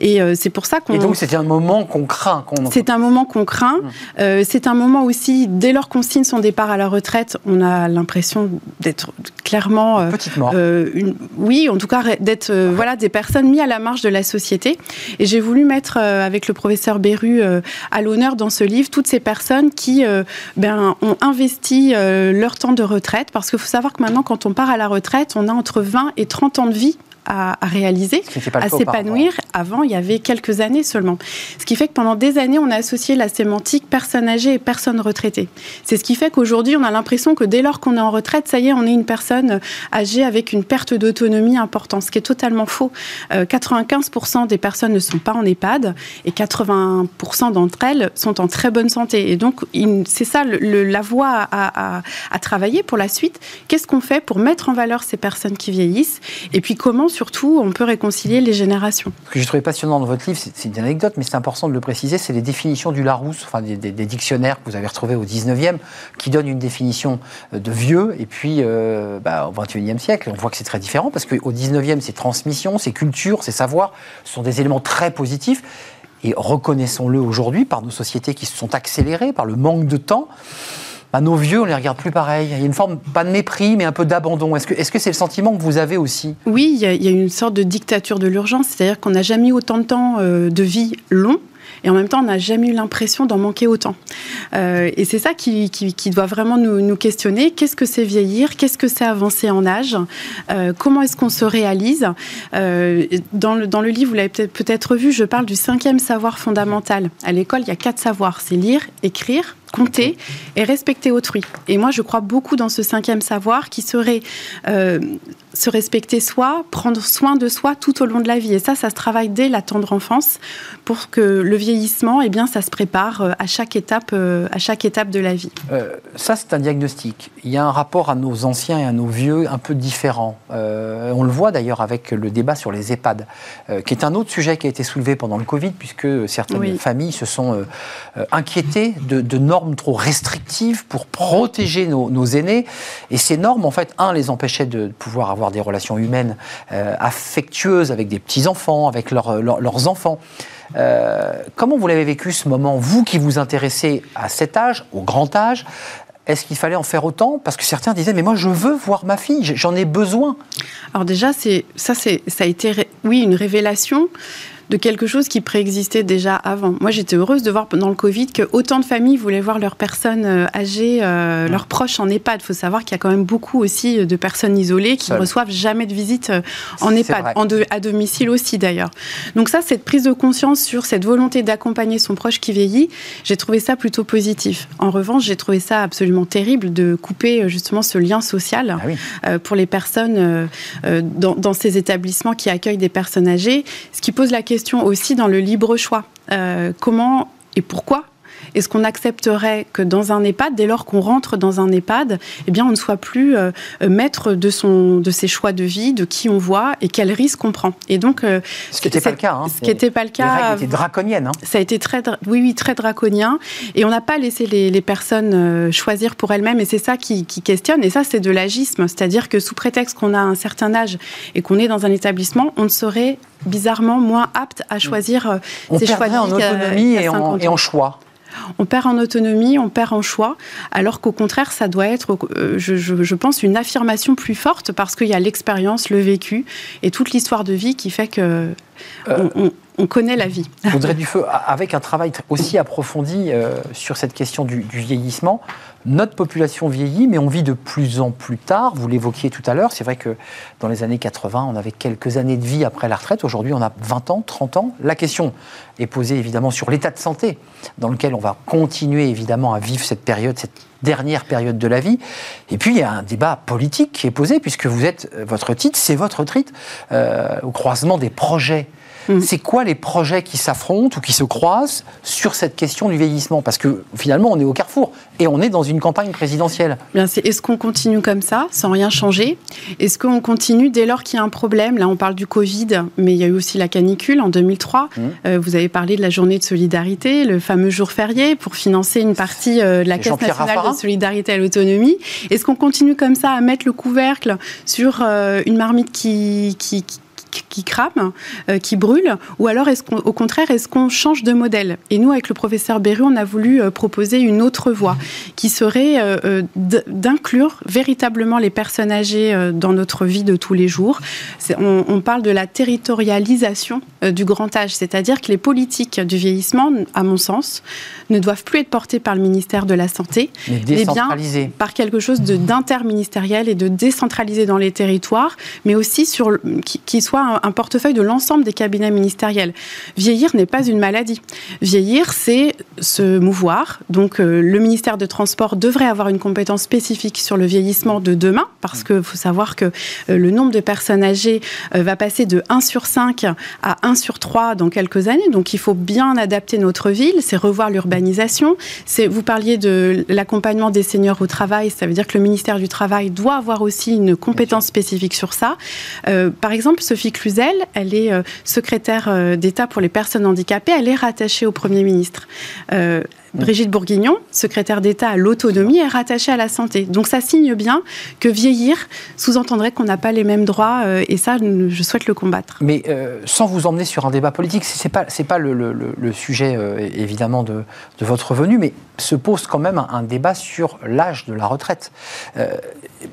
Et euh, c'est pour ça qu'on. Et donc, c'est un moment qu'on craint. C'est un moment qu'on craint. Hum. Euh, c'est un moment aussi, dès lors qu'on signe son départ à la retraite, on a l'impression d'être clairement. Euh, Petite mort. Une, oui, en tout cas, d'être voilà, des personnes mises à la marge de la société. Et j'ai voulu mettre avec le professeur Beru euh, à l'honneur dans ce livre toutes ces personnes qui euh, ben, ont investi euh, leur temps de retraite. Parce qu'il faut savoir que maintenant, quand on part à la retraite, on a entre 20 et 30 ans de vie à, réaliser, à s'épanouir. Avant, il y avait quelques années seulement. Ce qui fait que pendant des années, on a associé la sémantique personne âgée et personne retraitée. C'est ce qui fait qu'aujourd'hui, on a l'impression que dès lors qu'on est en retraite, ça y est, on est une personne âgée avec une perte d'autonomie importante, ce qui est totalement faux. 95% euh, des personnes ne sont pas en EHPAD et 80% d'entre elles sont en très bonne santé. Et donc, c'est ça la voie à, à travailler pour la suite. Qu'est-ce qu'on fait pour mettre en valeur ces personnes qui vieillissent? Et puis, comment surtout, on peut réconcilier les générations. Ce que j'ai trouvé passionnant dans votre livre, c'est une anecdote, mais c'est important de le préciser, c'est les définitions du Larousse, enfin des, dictionnaires que vous avez retrouvés au 19e, qui donnent une définition euh, de vieux, et puis euh, bah, au 21e siècle, on voit que c'est très différent, parce qu'au 19e, c'est transmission, c'est culture, c'est savoir, sont des éléments très positifs. Et reconnaissons-le aujourd'hui par nos sociétés qui se sont accélérées, par le manque de temps. Bah, nos vieux, on les regarde plus pareil. Il y a une forme, pas de mépris, mais un peu d'abandon. Est-ce que c'est -ce le sentiment que vous avez aussi? Oui, il y, a, une sorte de dictature de l'urgence, c'est-à-dire qu'on n'a jamais eu autant de temps euh, de vie long. Et en même temps, on n'a jamais eu l'impression d'en manquer autant. Euh, et c'est ça qui, doit vraiment nous, questionner. Qu'est-ce que c'est vieillir? Qu'est-ce que c'est avancer en âge? Euh, Comment est-ce qu'on se réalise? Dans, le, dans le livre, vous l'avez peut-être peut vu, je parle du cinquième savoir fondamental. À l'école, il y a quatre savoirs. C'est lire, écrire, compter et respecter autrui. Et moi, je crois beaucoup dans ce cinquième savoir qui serait euh, se respecter soi, prendre soin de soi tout au long de la vie. Et ça, ça se travaille dès la tendre enfance pour que le vieillissement, eh bien, ça se prépare euh, à chaque étape, euh, à chaque étape de la vie. ça, c'est un diagnostic. Il y a un rapport à nos anciens et à nos vieux un peu différent. on le voit d'ailleurs avec le débat sur les EHPAD, qui est un autre sujet qui a été soulevé pendant le Covid, puisque certaines familles se sont inquiétées de, de normes trop restrictives pour protéger nos, aînés. Et ces normes, en fait, un, les empêchaient de pouvoir avoir des relations humaines euh, affectueuses avec des petits-enfants, avec leurs enfants. Euh, comment vous l'avez vécu ce moment, vous qui vous intéressez à cet âge, au grand âge? Est-ce qu'il fallait en faire autant? Parce que certains disaient, mais moi je veux voir ma fille, j'en ai besoin. Alors déjà, ça, ça a été, oui, une révélation de quelque chose qui préexistait déjà avant. Moi, j'étais heureuse de voir pendant le Covid que autant de familles voulaient voir leurs personnes euh, âgées, euh, leurs proches en EHPAD. Il faut savoir qu'il y a quand même beaucoup aussi de personnes isolées qui ne reçoivent jamais de visite euh, en EHPAD, en à domicile aussi d'ailleurs. Donc ça, cette prise de conscience sur cette volonté d'accompagner son proche qui vieillit, j'ai trouvé ça plutôt positif. En revanche, j'ai trouvé ça absolument terrible de couper justement ce lien social ah pour les personnes dans, dans ces établissements qui accueillent des personnes âgées, ce qui pose la question aussi dans le libre choix. Euh, comment et pourquoi est-ce qu'on accepterait que dans un EHPAD, dès lors qu'on rentre dans un EHPAD, eh bien, on ne soit plus euh, maître de, son, de ses choix de vie, de qui on voit et quel risque on prend? Et donc, euh, ce qui n'était pas le cas. Hein. Ce qui n'était pas le cas. Les règles étaient draconiennes. Hein. Ça a été très, oui, oui, très draconien. Et on n'a pas laissé les, les personnes choisir pour elles-mêmes. Et c'est ça qui, qui, questionne. Et ça, c'est de l'agisme. C'est-à-dire que sous prétexte qu'on a un certain âge et qu'on est dans un établissement, on ne saurait bizarrement moins apte à choisir euh, on ses choix de en autonomie et en, et en, choix. On perd en autonomie, on perd en choix, alors qu'au contraire, ça doit être, euh, je, je, pense, une affirmation plus forte parce qu'il y a l'expérience, le vécu et toute l'histoire de vie qui fait que euh, on, on, connaît la vie. Audrey Dufeu, avec un travail aussi approfondi sur cette question du, du vieillissement, notre population vieillit, mais on vit de plus en plus tard. Vous l'évoquiez tout à l'heure. C'est vrai que dans les années 80, on avait quelques années de vie après la retraite. Aujourd'hui, on a 20 ans, 30 ans. La question est posée évidemment sur l'état de santé dans lequel on va continuer évidemment à vivre cette période, cette dernière période de la vie. Et puis, il y a un débat politique qui est posé, puisque vous êtes, votre titre, c'est votre titre, euh, au croisement des projets Mm. C'est quoi les projets qui s'affrontent ou qui se croisent sur cette question du vieillissement? Parce que finalement, on est au carrefour et on est dans une campagne présidentielle. Bien, est-ce qu'on continue comme ça, sans rien changer? Est-ce qu'on continue dès lors qu'il y a un problème? Là, on parle du Covid, mais il y a eu aussi la canicule en 2003. Mm. Euh, vous avez parlé de la journée de solidarité, le fameux jour férié pour financer une partie euh, de la Caisse nationale de solidarité à l'autonomie. Est-ce qu'on continue comme ça à mettre le couvercle sur euh, une marmite qui, qui, qui crame, euh, qui brûle Ou alors, est-ce qu'au contraire, est-ce qu'on change de modèle? Et nous, avec le professeur Berru, on a voulu euh, proposer une autre voie qui serait euh, d'inclure véritablement les personnes âgées dans notre vie de tous les jours. On, on, parle de la territorialisation du grand âge, c'est-à-dire que les politiques du vieillissement, à mon sens, ne doivent plus être portées par le ministère de la Santé, mais, mais bien par quelque chose d'interministériel et de décentralisé dans les territoires, mais aussi sur, qui, qui soit un, portefeuille de l'ensemble des cabinets ministériels. Vieillir n'est pas une maladie. Vieillir, c'est se mouvoir. Donc euh, le ministère des Transports devrait avoir une compétence spécifique sur le vieillissement de demain, parce qu'il faut savoir que euh, le nombre de personnes âgées euh, va passer de 1 sur 5 à 1 sur 3 dans quelques années. Donc il faut bien adapter notre ville, c'est revoir l'urbanisation. Vous parliez de l'accompagnement des seniors au travail, ça veut dire que le ministère du Travail doit avoir aussi une compétence spécifique sur ça. par exemple, Sophie Elle est euh, secrétaire euh, d'État pour les personnes handicapées, elle est rattachée au Premier ministre. Euh, Brigitte Bourguignon, secrétaire d'État à l'autonomie, est rattachée à la santé. Donc ça signe bien que vieillir sous-entendrait qu'on n'a pas les mêmes droits et ça, je souhaite le combattre. Mais sans vous emmener sur un débat politique, ce n'est pas, pas le, sujet évidemment de, votre venue, mais se pose quand même un, débat sur l'âge de la retraite.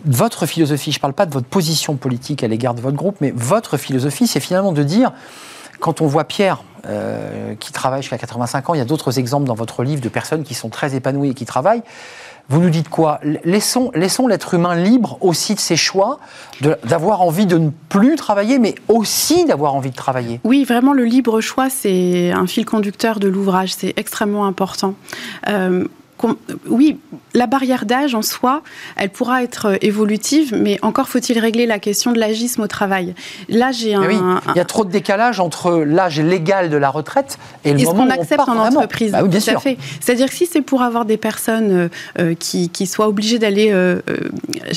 votre philosophie, je ne parle pas de votre position politique à l'égard de votre groupe, mais votre philosophie, c'est finalement de dire, quand on voit Pierre, euh, qui travaille jusqu'à 85 ans, il y a d'autres exemples dans votre livre de personnes qui sont très épanouies et qui travaillent. Vous nous dites quoi? Laissons, l'être humain libre aussi de ses choix, d'avoir envie de ne plus travailler, mais aussi d'avoir envie de travailler. Oui, vraiment, le libre choix, c'est un fil conducteur de l'ouvrage. C'est extrêmement important. Euh, oui, la barrière d'âge en soi, elle pourra être euh, évolutive, mais encore faut-il régler la question de l'agisme au travail. Là, j'ai un, Il y a trop de décalage entre l'âge légal de la retraite et le et moment ce qu'on accepte en entreprise. Bah bien sûr. fait. C'est-à-dire que si c'est pour avoir des personnes euh, euh, qui, soient obligées d'aller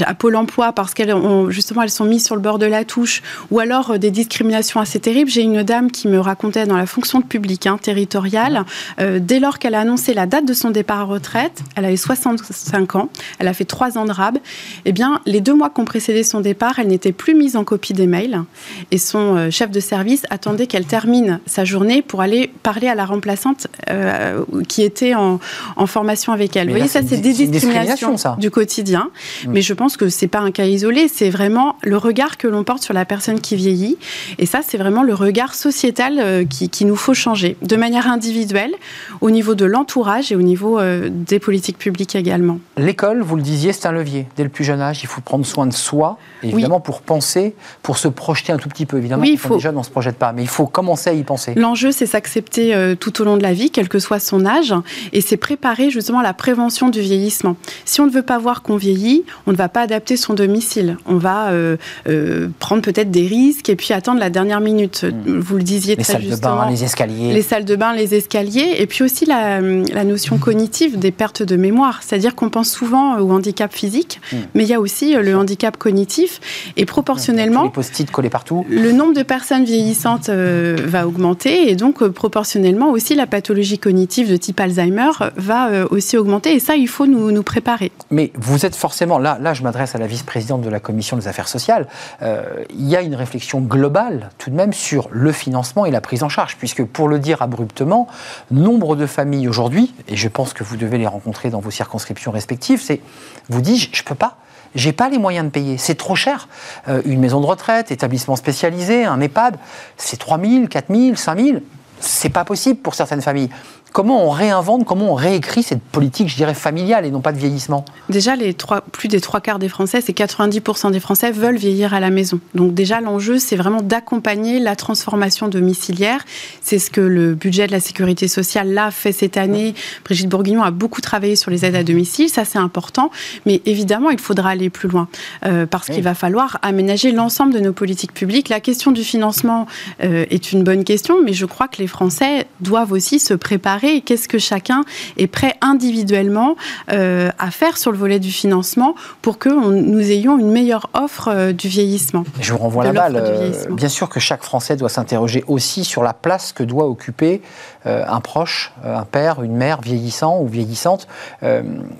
à Pôle Emploi parce qu'elles justement elles sont mises sur le bord de la touche, ou alors des discriminations assez terribles. J'ai une dame qui me racontait dans la fonction publique hein, territoriale, dès lors qu'elle a annoncé la date de son départ à retraite retraite, elle avait 65 ans, elle a fait trois ans de rab. Eh bien, les deux mois qui ont précédé son départ, elle n'était plus mise en copie des mails et son euh, chef de service attendait qu'elle termine sa journée pour aller parler à la remplaçante euh, qui était en, formation avec elle. Vous voyez, ça, c'est des discriminations du quotidien. Mm. Mais je pense que c'est pas un cas isolé, c'est vraiment le regard que l'on porte sur la personne qui vieillit. Et ça, c'est vraiment le regard sociétal euh, qui, qui nous faut changer de manière individuelle, au niveau de l'entourage et au niveau des politiques publiques également. L'école, vous le disiez, c'est un levier. Dès le plus jeune âge, il faut prendre soin de soi, évidemment, pour penser, pour se projeter un tout petit peu. Évidemment, oui, il faut... on est jeune, on ne se projette pas, mais il faut commencer à y penser. L'enjeu, c'est s'accepter euh, tout au long de la vie, quel que soit son âge, et c'est préparer justement la prévention du vieillissement. Si on ne veut pas voir qu'on vieillit, on ne va pas adapter son domicile. On va euh, euh, prendre peut-être des risques et puis attendre la dernière minute. Hmm. Vous le disiez les très justement. Les salles de bain, les escaliers. Les salles de bain, les escaliers, et puis aussi la, la notion cognitive des pertes de mémoire. C'est-à-dire qu'on pense souvent au handicap physique, hmm. mais il y a aussi le handicap cognitif, et proportionnellement, les post-it collés partout. le nombre de personnes vieillissantes euh, va augmenter, et donc euh, proportionnellement aussi la pathologie cognitive de type Alzheimer va euh, aussi augmenter, et ça, il faut nous, nous préparer. Mais vous êtes forcément, là, là je m'adresse à la vice-présidente de la Commission des affaires sociales, il y a une réflexion globale tout de même sur le financement et la prise en charge, puisque pour le dire abruptement, nombre de familles aujourd'hui, et je pense que vous devez les rencontrer dans vos circonscriptions respectives, c'est, vous dites, je ne peux pas, j'ai pas les moyens de payer, c'est trop cher. Euh, une maison de retraite, établissement spécialisé, un EHPAD, c'est 3 000, 4 000, 5 000. C'est pas possible pour certaines familles comment on réinvente, comment on réécrit cette politique, je dirais, familiale et non pas de vieillissement Déjà, les trois, plus des trois quarts des Français, c'est 90% des Français veulent vieillir à la maison. Donc déjà, l'enjeu, c'est vraiment d'accompagner la transformation domiciliaire. C'est ce que le budget de la sécurité sociale l'a fait cette année. Brigitte Bourguignon a beaucoup travaillé sur les aides à domicile, ça c'est important. Mais évidemment, il faudra aller plus loin euh, parce qu'il va falloir aménager l'ensemble de nos politiques publiques. La question du financement euh, est une bonne question, mais je crois que les Français doivent aussi se préparer et qu'est-ce que chacun est prêt individuellement euh, à faire sur le volet du financement pour que nous ayons une meilleure offre euh, du vieillissement. Je vous renvoie la balle. Euh, bien sûr que chaque Français doit s'interroger aussi sur la place que doit occuper un proche, un père, une mère vieillissant ou vieillissante.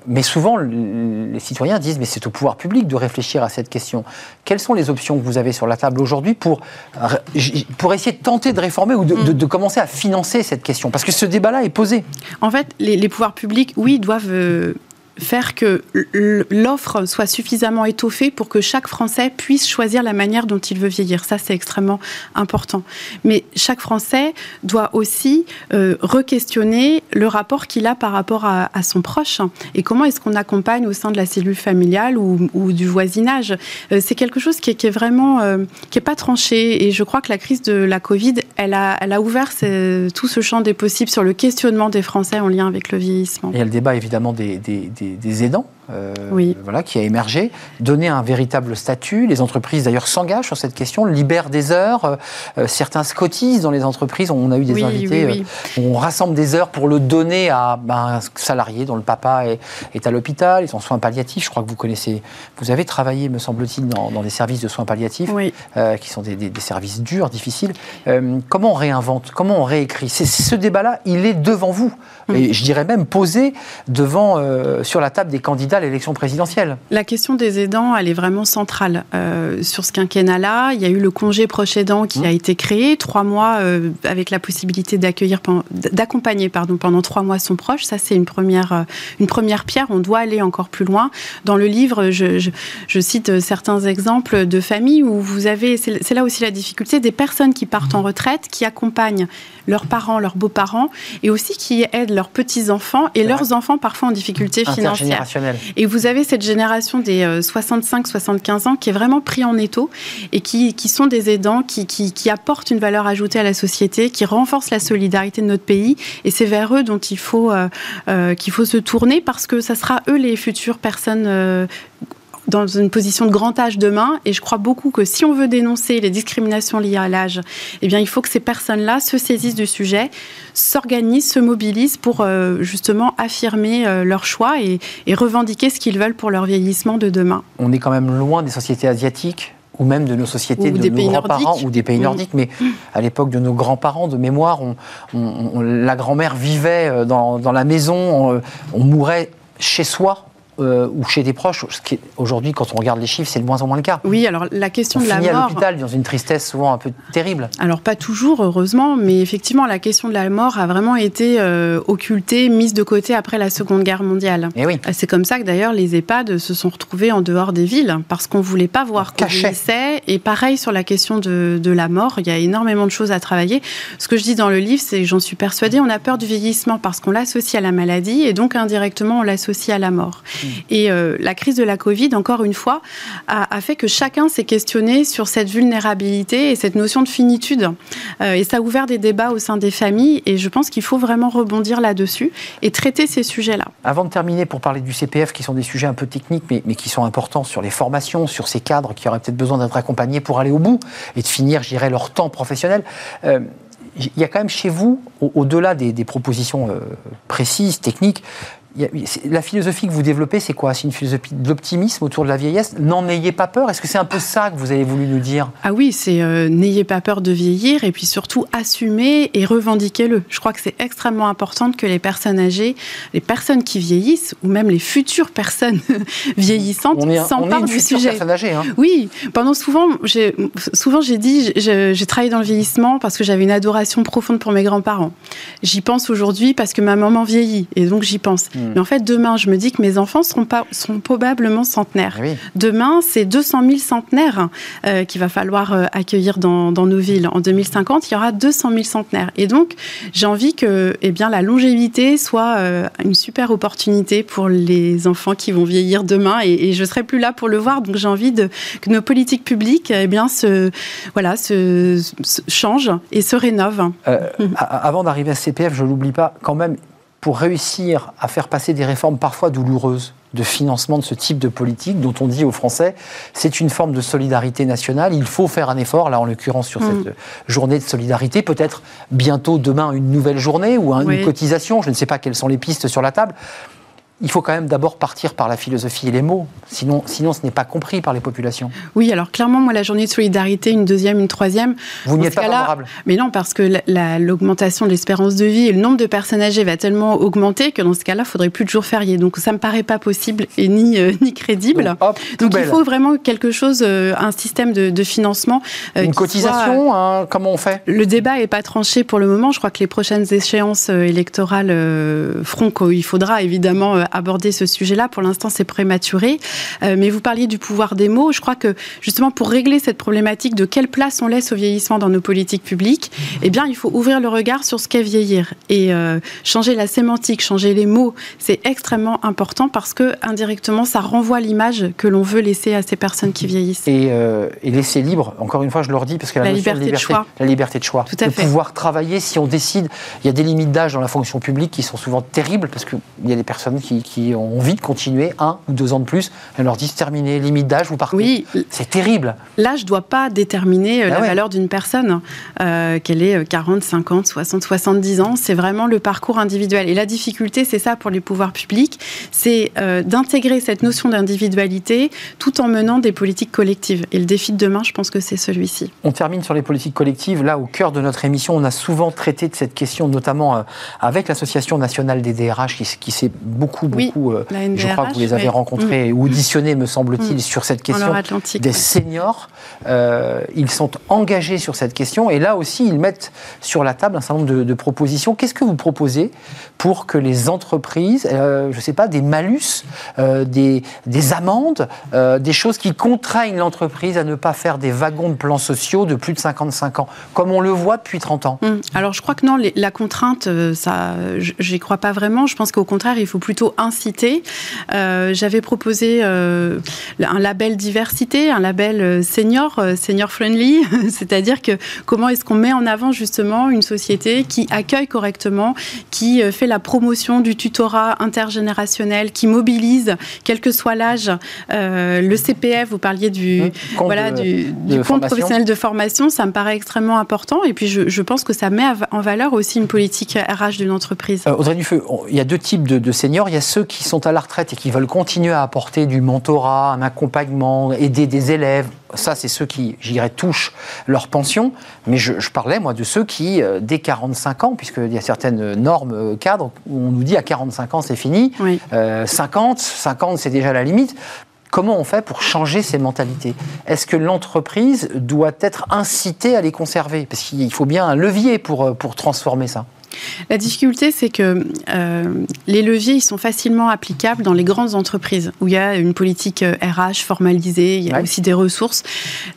mais souvent, les citoyens disent mais c'est au pouvoir public de réfléchir à cette question. Quelles sont les options que vous avez sur la table aujourd'hui pour, pour essayer de tenter de réformer ou de, mm. de commencer à financer cette question? Parce que ce débat-là est en fait, les, pouvoirs publics, oui, doivent euh, faire que l'offre soit suffisamment étoffée pour que chaque Français puisse choisir la manière dont il veut vieillir. Ça, c'est extrêmement important. Mais chaque Français doit aussi euh, re-questionner le rapport qu'il a par rapport à, son proche et comment est-ce qu'on accompagne au sein de la cellule familiale ou, du voisinage? Euh, c'est quelque chose qui est, vraiment euh, qui est pas tranché et je crois que la crise de la Covid, elle a, ouvert tout ce champ des possibles sur le questionnement des Français en lien avec le vieillissement. Il y a le débat évidemment des, aidants euh, voilà, qui a émergé, donner un véritable statut. Les entreprises d'ailleurs s'engagent sur cette question, libèrent des heures. Euh, euh, certains se cotisent dans les entreprises. On a eu des invités. on rassemble des heures pour le donner à ben, un salarié dont le papa est, est à l'hôpital, ils sont en soins palliatifs. Je crois que vous connaissez. Vous avez travaillé, me semble-t-il, dans, des services de soins palliatifs, qui sont des, services durs, difficiles. comment on réinvente Comment on réécrit? Ce débat-là, il est devant vous. Mm. Et je dirais même posé devant, sur la table des candidats l'élection présidentielle. La question des aidants, elle est vraiment centrale. Euh, sur ce quinquennat-là, il y a eu le congé proche aidant qui mmh. a été créé, trois mois euh, avec la possibilité d'accueillir, d'accompagner pardon, pendant trois mois son proche. Ça, c'est une première, euh, une première pierre. On doit aller encore plus loin. Dans le livre, je, je, cite certains exemples de familles où vous avez, c'est là aussi la difficulté, des personnes qui partent en retraite, qui accompagnent leurs parents, leurs beaux-parents, et aussi qui aident leurs petits-enfants et leurs enfants parfois en difficulté financière. Et vous avez cette génération des 65-75 euh, ans qui est vraiment pris en étau et qui, qui sont des aidants, qui, qui, apportent une valeur ajoutée à la société, qui renforcent la solidarité de notre pays. Et c'est vers eux dont il faut, euh, euh, qu'il faut se tourner parce que ça sera eux les futures personnes dans une position de grand âge demain. Et je crois beaucoup que si on veut dénoncer les discriminations liées à l'âge, eh bien, il faut que ces personnes-là se saisissent du sujet, s'organisent, se mobilisent pour euh, justement affirmer euh, leur choix et, et revendiquer ce qu'ils veulent pour leur vieillissement de demain. On est quand même loin des sociétés asiatiques ou même de nos sociétés, de nos grands-parents ou des pays nordiques, mais à l'époque de nos grands-parents, de mémoire, la grand-mère vivait euh, dans, dans, la maison, on mourait chez soi euh, ou chez des proches, ce qui aujourd'hui, quand on regarde les chiffres, c'est de moins en moins le cas. Oui, alors la question de la mort. à l'hôpital dans une tristesse souvent un peu terrible. Alors pas toujours, heureusement, mais effectivement, la question de la mort a vraiment été euh, occultée, mise de côté après la Seconde Guerre mondiale. Et eh oui. Euh, c'est comme ça que d'ailleurs les EHPAD se sont retrouvés en dehors des villes, parce qu'on voulait pas voir qu'on vieillissait. Et pareil sur la question de, de, la mort, il y a énormément de choses à travailler. Ce que je dis dans le livre, c'est, j'en suis persuadée, on a peur du vieillissement parce qu'on l'associe à la maladie et donc indirectement on l'associe à la mort. Et euh, la crise de la Covid, encore une fois, a, fait que chacun s'est questionné sur cette vulnérabilité et cette notion de finitude. Euh, et ça a ouvert des débats au sein des familles. Et je pense qu'il faut vraiment rebondir là-dessus et traiter ces sujets-là. Avant de terminer, pour parler du CPF, qui sont des sujets un peu techniques, mais, qui sont importants sur les formations, sur ces cadres qui auraient peut-être besoin d'être accompagnés pour aller au bout et de finir, je dirais, leur temps professionnel. Euh, il y a quand même chez vous, au-delà des, propositions précises, techniques, la philosophie que vous développez, c'est quoi? C'est une philosophie d'optimisme autour de la vieillesse? N'en ayez pas peur? Est-ce que c'est un peu ça que vous avez voulu nous dire? Ah oui, c'est euh, n'ayez pas peur de vieillir et puis surtout assumez et revendiquez-le. Je crois que c'est extrêmement important que les personnes âgées, les personnes qui vieillissent ou même les futures personnes vieillissantes s'emparent du sujet. Âgée, hein. Oui, pendant souvent, j'ai souvent j'ai dit, j'ai travaillé dans le vieillissement parce que j'avais une adoration profonde pour mes grands-parents. J'y pense aujourd'hui parce que ma maman vieillit et donc j'y pense. Hmm. Mais en fait, demain, je me dis que mes enfants seront, pas, seront probablement centenaires. Demain, c'est 200 000 centenaires euh, qu'il va falloir euh, accueillir dans, nos villes. En 2050, il y aura 200 000 centenaires. Et donc, j'ai envie que eh bien, la longévité soit euh, une super opportunité pour les enfants qui vont vieillir demain. Et, je ne serai plus là pour le voir. Donc, j'ai envie de, que nos politiques publiques eh bien, se, voilà, se, changent et se rénovent. avant d'arriver à CPF, je ne l'oublie pas, quand même, pour réussir à faire passer des réformes parfois douloureuses de financement de ce type de politique dont on dit aux Français c'est une forme de solidarité nationale, il faut faire un effort, là en l'occurrence sur mm. cette journée de solidarité, peut-être bientôt demain une nouvelle journée ou une cotisation, je ne sais pas quelles sont les pistes sur la table il faut quand même d'abord partir par la philosophie et les mots, sinon, sinon ce n'est pas compris par les populations. Oui, alors clairement, moi, la journée de solidarité, une deuxième, une troisième. Vous n'y êtes pas favorable Mais non, parce que l'augmentation de l'espérance de vie et le nombre de personnes âgées va tellement augmenter que dans ce cas-là, il faudrait plus de jours fériés. Donc ça ne me paraît pas possible et ni, euh, ni crédible. Donc, il faut vraiment quelque chose, euh, un système de, financement. Euh, une cotisation, hein, comment on fait? Le débat n'est pas tranché pour le moment. Je crois que les prochaines échéances électorales feront qu'il faudra évidemment aborder ce sujet-là. Pour l'instant, c'est prématuré. Euh, mais vous parliez du pouvoir des mots. Je crois que justement pour régler cette problématique de quelle place on laisse au vieillissement dans nos politiques publiques, eh bien, il faut ouvrir le regard sur ce qu'est vieillir et euh, changer la sémantique, changer les mots. C'est extrêmement important parce que indirectement, ça renvoie l'image que l'on veut laisser à ces personnes qui vieillissent. Et, euh, laisser libre. Encore une fois, je leur dis parce que la, liberté, de, choix. la liberté de choix, Tout à de pouvoir travailler si on décide. Il y a des limites d'âge dans la fonction publique qui sont souvent terribles parce qu'il y a des personnes qui, qui ont envie de continuer un ou deux ans de plus. Elles leur disent limite d'âge, vous partez. Oui. C'est terrible. L'âge ne doit pas déterminer euh, bah la valeur d'une personne, euh, qu'elle ait 40, 50, 60, 70 ans. C'est vraiment le parcours individuel. Et la difficulté, c'est ça pour les pouvoirs publics, c'est euh, d'intégrer cette notion d'individualité tout en menant des politiques collectives. Et le défi de demain, je pense que c'est celui-ci. On termine sur les politiques collectives. Là, au cœur de notre émission, on a souvent traité de cette question, notamment avec l'Association nationale des DRH, qui, qui s'est beaucoup, beaucoup, euh, je crois que vous les avez rencontrés ou auditionnés, me semble-t-il, mm. sur cette question des seniors. Euh, ils sont engagés sur cette question et là aussi, ils mettent sur la table un certain nombre de, propositions. Qu'est-ce que vous proposez pour que les entreprises, euh, je ne sais pas, des malus, des, des, amendes, des choses qui contraignent l'entreprise à ne pas faire des wagons de plans sociaux de plus de 55 ans, comme on le voit depuis 30 ans? Mm. Alors, je crois que non, la contrainte, ça, j'y crois pas vraiment. Je pense qu'au contraire, il faut plutôt inciter. Euh, j'avais proposé euh, un label diversité, un label euh, senior, senior friendly, c'est-à-dire que comment est-ce qu'on met en avant justement une société qui accueille correctement, qui fait la promotion du tutorat intergénérationnel, qui mobilise, quel que soit l'âge, le CPF, vous parliez du, mmh. voilà, du, compte professionnel de formation, ça me paraît extrêmement important. Et puis je, pense que ça met en valeur aussi une politique RH d'une entreprise. Audrey Dufeu, il y a deux types de, de seniors. Il y a ceux qui sont à la retraite et qui veulent continuer à apporter du mentorat, un accompagnement, aider des élèves. Ça, c'est ceux qui, j'irais, touchent leur pension. Mais je, parlais, moi, de ceux qui, euh, dès 45 ans, puisqu'il y a certaines normes euh, cadres où on nous dit à 45 ans, c'est fini. 50, 50, c'est déjà la limite. Comment on fait pour changer ces mentalités? Est-ce que l'entreprise doit être incitée à les conserver? Parce qu'il faut bien un levier pour, pour transformer ça. La difficulté, c'est que euh, les leviers, ils sont facilement applicables dans les grandes entreprises où il y a une politique RH euh, formalisée, il y a aussi des ressources.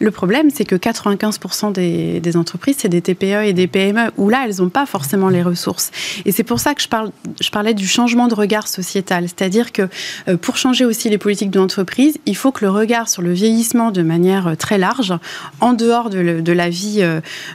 Le problème, c'est que 95% des, des, entreprises, c'est des TPE et des PME où là, elles n'ont pas forcément les ressources. Et c'est pour ça que je, parle, je parlais du changement de regard sociétal. C'est-à-dire que euh, pour changer aussi les politiques de l'entreprise, il faut que le regard sur le vieillissement de manière très large, en dehors de, de la, vie,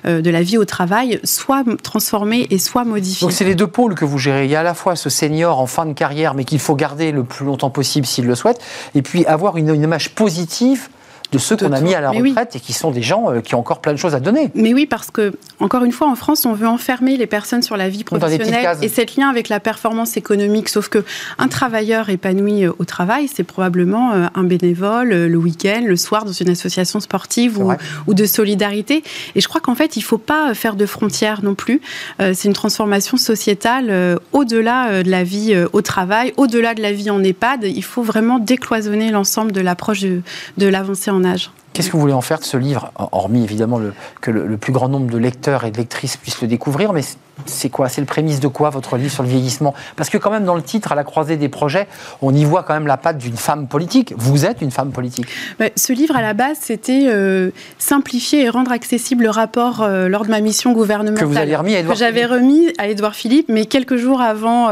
de la vie au travail, soit transformé et soit donc c'est les deux pôles que vous gérez. Il y a à la fois ce senior en fin de carrière, mais qu'il faut garder le plus longtemps possible s'il le souhaite, et puis avoir une image positive de ceux qu'on a mis à la retraite et qui sont des gens euh, qui ont encore plein de choses à donner. Mais oui, parce que, encore une fois, en France, on veut enfermer les personnes sur la vie professionnelle et cette lien avec la performance économique. Sauf que un travailleur épanoui euh, au travail, c'est probablement euh, un bénévole le week-end, le soir, dans une association sportive ou, ou, de solidarité. Et je crois qu'en fait, il ne faut pas faire de frontières non plus. c'est une transformation sociétale au-delà de la vie au travail, au-delà de la vie en EHPAD. Il faut vraiment décloisonner l'ensemble de l'approche de, de l'avancée en âge. Qu'est-ce que vous voulez en faire de ce livre Hormis évidemment le, que le, plus grand nombre de lecteurs et de lectrices puissent le découvrir, mais c'est quoi C'est le prémisse de quoi votre livre sur le vieillissement? Parce que quand même dans le titre, à la croisée des projets, on y voit quand même la patte d'une femme politique. Vous êtes une femme politique. Ce livre à la base, c'était euh, simplifier et rendre accessible le rapport euh, lors de ma mission gouvernementale. Que vous avez remis à Edouard Que j'avais remis à Édouard Philippe, mais quelques jours avant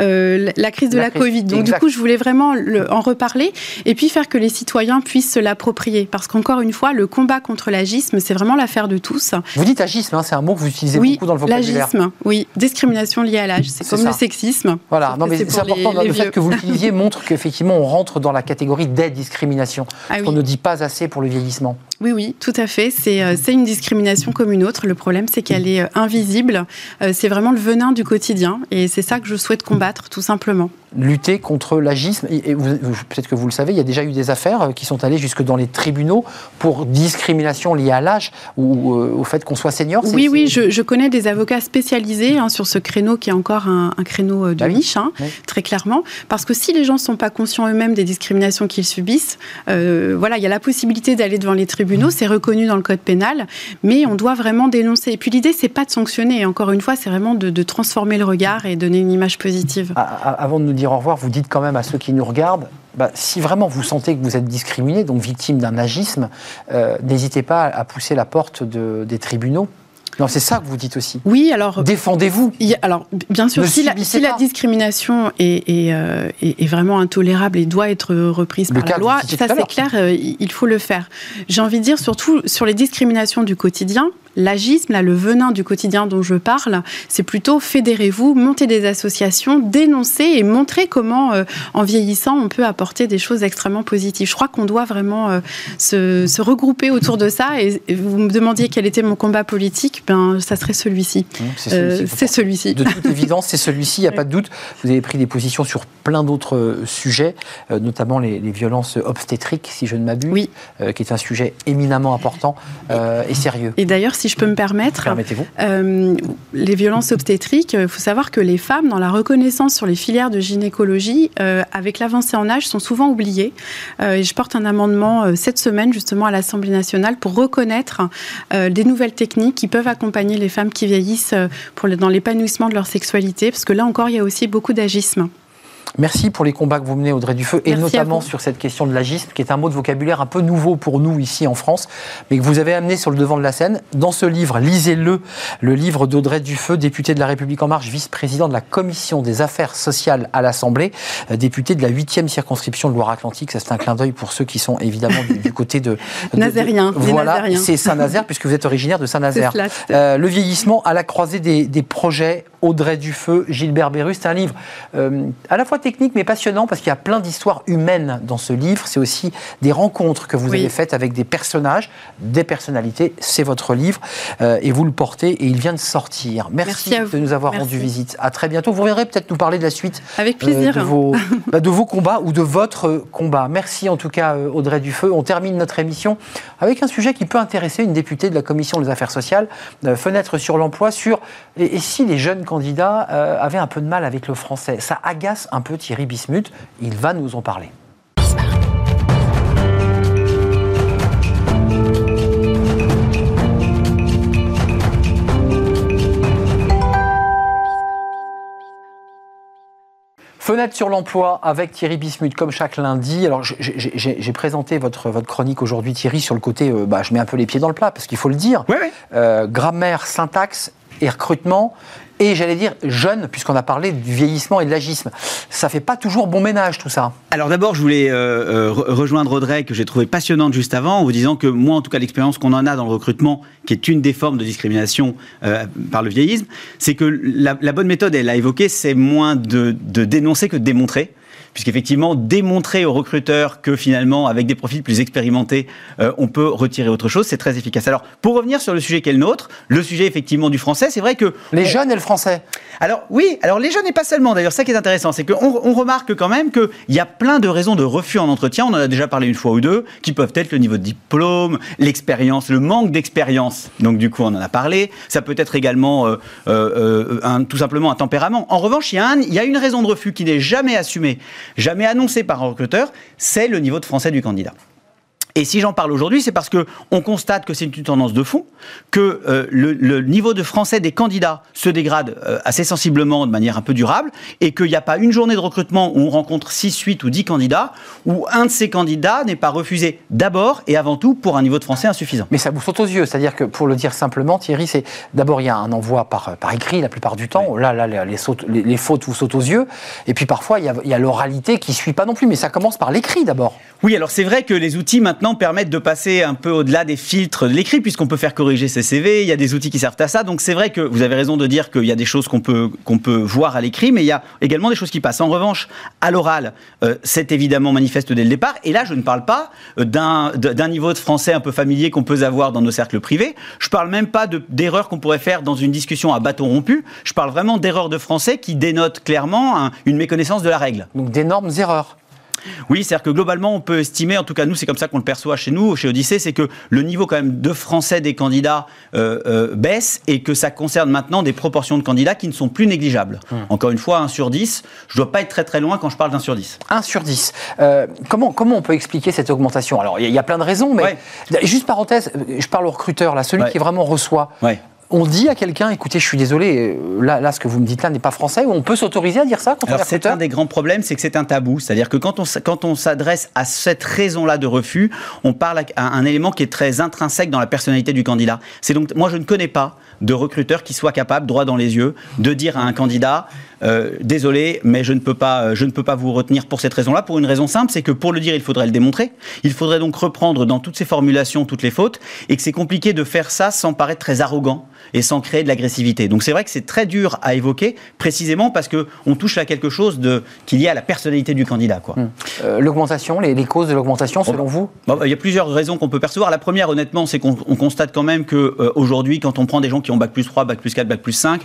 euh, la crise de la, Covid. Donc du coup, je voulais vraiment en reparler et puis faire que les citoyens puissent se l'approprier. Parce qu'encore une fois, le combat contre l'agisme, c'est vraiment l'affaire de tous. Vous dites agisme, hein, c'est un mot que vous utilisez beaucoup dans le vocabulaire oui, discrimination liée à l'âge. C'est comme le sexisme. Voilà, non, mais c'est important. le fait que vous l'utilisiez montre qu'effectivement, on rentre dans la catégorie des discriminations. Ah On ne dit pas assez pour le vieillissement. Oui, oui, tout à fait. C'est euh, une discrimination comme une autre. Le problème, c'est qu'elle est euh, invisible. Euh, c'est vraiment le venin du quotidien. Et c'est ça que je souhaite combattre, tout simplement lutter contre l'agisme. Et peut-être que vous le savez, il y a déjà eu des affaires qui sont allées jusque dans les tribunaux pour discrimination liée à l'âge ou au fait qu'on soit senior. Oui, oui, je, connais des avocats spécialisés hein, sur ce créneau qui est encore un, créneau de ah niche, hein, très clairement. Parce que si les gens ne sont pas conscients eux-mêmes des discriminations qu'ils subissent, voilà, il y a la possibilité d'aller devant les tribunaux c'est reconnu dans le code pénal, mais on doit vraiment dénoncer. Et puis l'idée, c'est pas de sanctionner. Encore une fois, c'est vraiment de, transformer le regard et donner une image positive. Avant de nous dire au revoir, vous dites quand même à ceux qui nous regardent, bah, si vraiment vous sentez que vous êtes discriminé, donc victime d'un agisme, euh, n'hésitez pas à pousser la porte des tribunaux non, c'est ça que vous dites aussi. Oui, alors. Défendez-vous. Alors, bien sûr, si, la, discrimination euh, est, vraiment intolérable et doit être reprise par la loi, ça c'est clair, euh, il faut le faire. J'ai envie de dire, surtout sur les discriminations du quotidien, L'agisme, là, le venin du quotidien dont je parle, c'est plutôt fédérez-vous, montez des associations, dénoncez et montrez comment, euh, en vieillissant, on peut apporter des choses extrêmement positives. Je crois qu'on doit vraiment euh, se, regrouper autour de ça. Et, vous me demandiez quel était mon combat politique, ben, ça serait celui-ci. Mmh, c'est celui-ci. de toute évidence, c'est celui-ci, il n'y a pas de doute. Vous avez pris des positions sur plein d'autres sujets, euh, notamment les, violences obstétriques, si je ne m'abuse, oui. qui est un sujet éminemment important et sérieux. Et d'ailleurs, si je peux me permettre, euh, les violences obstétriques, il faut savoir que les femmes, dans la reconnaissance sur les filières de gynécologie, euh, avec l'avancée en âge, sont souvent oubliées. Euh, et je porte un amendement cette semaine, justement, à l'Assemblée nationale pour reconnaître des nouvelles techniques qui peuvent accompagner les femmes qui vieillissent pour dans l'épanouissement de leur sexualité, parce que là encore, il y a aussi beaucoup d'agisme. Merci pour les combats que vous menez, Audrey Dufeu, et notamment sur cette question de l'agisme, qui est un mot de vocabulaire un peu nouveau pour nous ici en France, mais que vous avez amené sur le devant de la scène. Dans ce livre, lisez-le, le livre d'Audrey Dufeu, députée de La République En Marche, vice-président de la Commission des affaires sociales à l'Assemblée, euh, députée de la 8e circonscription de Loire-Atlantique. Ça, c'est un clin d'œil pour ceux qui sont évidemment du, côté de. Nazérien. Voilà, c'est Saint-Nazaire, puisque vous êtes originaire de Saint-Nazaire. Euh, le vieillissement à la croisée des, des projets Audrey Dufeu, Gilbert Béru. C'est un livre euh, à la fois technique mais passionnant parce qu'il y a plein d'histoires humaines dans ce livre. C'est aussi des rencontres que vous avez faites avec des personnages, des personnalités. C'est votre livre euh, et vous le portez et il vient de sortir. Merci, de nous avoir rendu visite. À très bientôt. Vous reviendrez peut-être nous parler de la suite. Avec plaisir. de, vos, bah, de, vos, combats ou de votre combat. Merci en tout cas Audrey Dufeu. On termine notre émission avec un sujet qui peut intéresser une députée de la Commission des affaires sociales, fenêtre sur l'emploi, sur et si les jeunes candidat euh, avait un peu de mal avec le français. Ça agace un peu Thierry Bismuth. Il va nous en parler. Fenêtre sur l'emploi avec Thierry Bismuth, comme chaque lundi. Alors, j'ai présenté votre, votre chronique aujourd'hui, Thierry, sur le côté, euh, bah, je mets un peu les pieds dans le plat, parce qu'il faut le dire. Euh, grammaire, syntaxe et recrutement et j'allais dire jeune, puisqu'on a parlé du vieillissement et de l'agisme. Ça fait pas toujours bon ménage tout ça. Alors d'abord, je voulais euh, euh, rejoindre Audrey, que j'ai trouvé passionnante juste avant, en vous disant que moi, en tout cas, l'expérience qu'on en a dans le recrutement, qui est une des formes de discrimination euh, par le vieillisme, c'est que la, bonne méthode, elle a évoqué, c'est moins de dénoncer que de démontrer puisqu'effectivement, démontrer aux recruteurs que finalement, avec des profils plus expérimentés, euh, on peut retirer autre chose, c'est très efficace. Alors, pour revenir sur le sujet qui est le nôtre, le sujet effectivement du français, c'est vrai que... Les jeunes et le français. Alors oui, alors les jeunes et pas seulement, d'ailleurs, ça qui est intéressant, c'est qu'on on remarque quand même qu'il y a plein de raisons de refus en entretien, on en a déjà parlé une fois ou deux, qui peuvent être le niveau de diplôme, l'expérience, le manque d'expérience, donc du coup on en a parlé, ça peut être également euh, euh, un, tout simplement un tempérament. En revanche, il y, a il y a une raison de refus qui n'est jamais assumée jamais annoncé par un recruteur, c'est le niveau de français du candidat. Et si j'en parle aujourd'hui, c'est parce que on constate que c'est une tendance de fond, que euh, le, niveau de français des candidats se dégrade euh, assez sensiblement de manière un peu durable, et qu'il n'y a pas une journée de recrutement où on rencontre 6, 8 ou 10 candidats, où un de ces candidats n'est pas refusé d'abord et avant tout pour un niveau de français insuffisant. Mais ça vous saute aux yeux, c'est-à-dire que pour le dire simplement, Thierry, c'est d'abord il y a un envoi par, par écrit la plupart du temps, là, là les, les, fautes vous sautent aux yeux, et puis parfois il y a, a l'oralité qui ne suit pas non plus, mais ça commence par l'écrit d'abord. Oui, alors c'est vrai que les outils maintenant permettent de passer un peu au-delà des filtres de l'écrit, puisqu'on peut faire corriger ses CV, il y a des outils qui servent à ça. Donc c'est vrai que vous avez raison de dire qu'il y a des choses qu'on peut, peut voir à l'écrit, mais il y a également des choses qui passent. En revanche, à l'oral, euh, c'est évidemment manifeste dès le départ. Et là, je ne parle pas d'un, niveau de français un peu familier qu'on peut avoir dans nos cercles privés. Je parle même pas d'erreurs qu'on pourrait faire dans une discussion à bâton rompu. Je parle vraiment d'erreurs de français qui dénotent clairement une méconnaissance de la règle. Donc d'énormes erreurs. Oui, c'est-à-dire que globalement, on peut estimer, en tout cas nous, c'est comme ça qu'on le perçoit chez nous, chez Odyssée, c'est que le niveau quand même de français des candidats euh, euh, baisse et que ça concerne maintenant des proportions de candidats qui ne sont plus négligeables. Hum. Encore une fois, 1 sur 10, je ne dois pas être très très loin quand je parle d'un sur 10. 1 sur 10. Euh, comment, comment on peut expliquer cette augmentation? Alors, il y, a plein de raisons, mais juste parenthèse, je parle au recruteur, là, celui qui vraiment reçoit on dit à quelqu'un, écoutez, je suis désolé, euh, là, là, ce que vous me dites là n'est pas français, ou on peut s'autoriser à dire ça quand C'est un des grands problèmes, c'est que c'est un tabou. C'est-à-dire que quand on, quand on s'adresse à cette raison-là de refus, on parle à un élément qui est très intrinsèque dans la personnalité du candidat. C'est donc, moi, je ne connais pas de recruteur qui soit capable, droit dans les yeux, de dire à un candidat euh, désolé, mais je ne peux pas, euh, je ne peux pas vous retenir pour cette raison-là. Pour une raison simple, c'est que pour le dire, il faudrait le démontrer. Il faudrait donc reprendre dans toutes ces formulations toutes les fautes, et que c'est compliqué de faire ça sans paraître très arrogant et sans créer de l'agressivité. Donc c'est vrai que c'est très dur à évoquer, précisément parce que on touche à quelque chose de qui est lié à la personnalité du candidat. Quoi. Hum. Euh, l'augmentation, les, causes de l'augmentation, selon vous bah, Il y a plusieurs raisons qu'on peut percevoir. La première, honnêtement, c'est qu'on constate quand même que aujourd'hui, quand on prend des gens qui ont bac plus 3, bac plus 4, bac plus 5,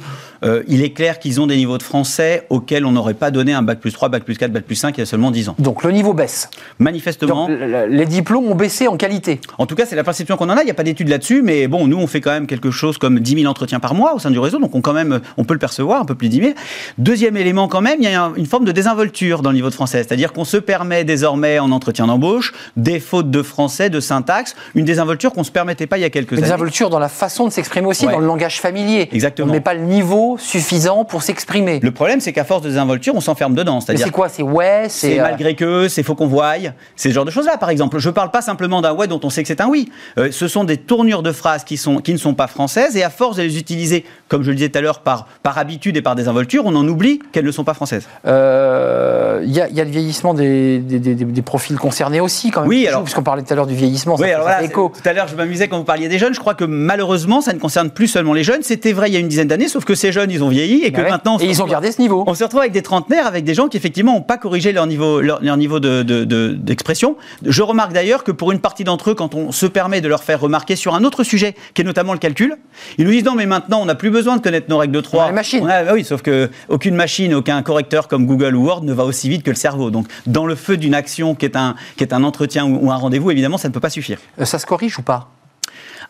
il est clair qu'ils ont des niveaux de français auxquels on n'aurait pas donné un bac plus 3, bac plus 4, bac plus 5 il y a seulement 10 ans. Donc le niveau baisse Manifestement. Donc, les diplômes ont baissé en qualité En tout cas, c'est la perception qu'on en a. Il n'y a pas d'études là-dessus, mais bon, nous, on fait quand même quelque chose comme 10 000 entretiens par mois au sein du réseau, donc on, quand même, on peut le percevoir, un peu plus de 10 000. Deuxième élément, quand même, il y a une forme de désinvolture dans le niveau de français, c'est-à-dire qu'on se permet désormais en entretien d'embauche des fautes de français, de syntaxe, une désinvolture qu'on ne se permettait pas il y a quelques années. Désinvolture dans la façon de s'exprimer aussi, dans le langage familier. Exactement. On met pas le niveau suffisant pour s'exprimer. Le problème, c'est qu'à force de désinvolture, on s'enferme dedans. C'est quoi? C'est ouais, c'est. Euh, malgré que, c'est faut qu'on voie. C'est ce genre de choses-là, par exemple. Je ne parle pas simplement d'un ouais dont on sait que c'est un oui. Euh, ce sont des tournures de phrases qui, sont, qui ne sont pas françaises et à force de les utiliser comme je le disais tout à l'heure, par, par habitude et par désinvolture, on en oublie qu'elles ne sont pas françaises. Euh, Il y, a, y, a le vieillissement des, des, des, des, profils concernés aussi, quand même. Oui, alors. Puisqu'on parlait tout à l'heure du vieillissement, oui, ça alors voilà, écho. Tout à l'heure, je m'amusais quand vous parliez des jeunes. Je crois que malheureusement, ça ne concerne plus seulement les jeunes. C'était vrai il y a une dizaine d'années, sauf que ces jeunes, ils ont vieilli et que ouais. maintenant. Et ils ont gardé ce niveau. On se retrouve avec des trentenaires, avec des gens qui effectivement n'ont pas corrigé leur niveau, leur, leur niveau d'expression. De, de, je remarque d'ailleurs que pour une partie d'entre eux, quand on se permet de leur faire remarquer sur un autre sujet, qui est notamment le calcul, ils nous disent non, mais maintenant, on n'a plus besoin de connaître nos règles de 3. On a les machines. A, bah oui, sauf que aucune machine, aucun correcteur comme Google ou Word ne va aussi vite que le cerveau. Donc, dans le feu d'une action qui est un, qui est un entretien ou, ou un rendez-vous, évidemment, ça ne peut pas suffire. Euh, ça se corrige ou pas?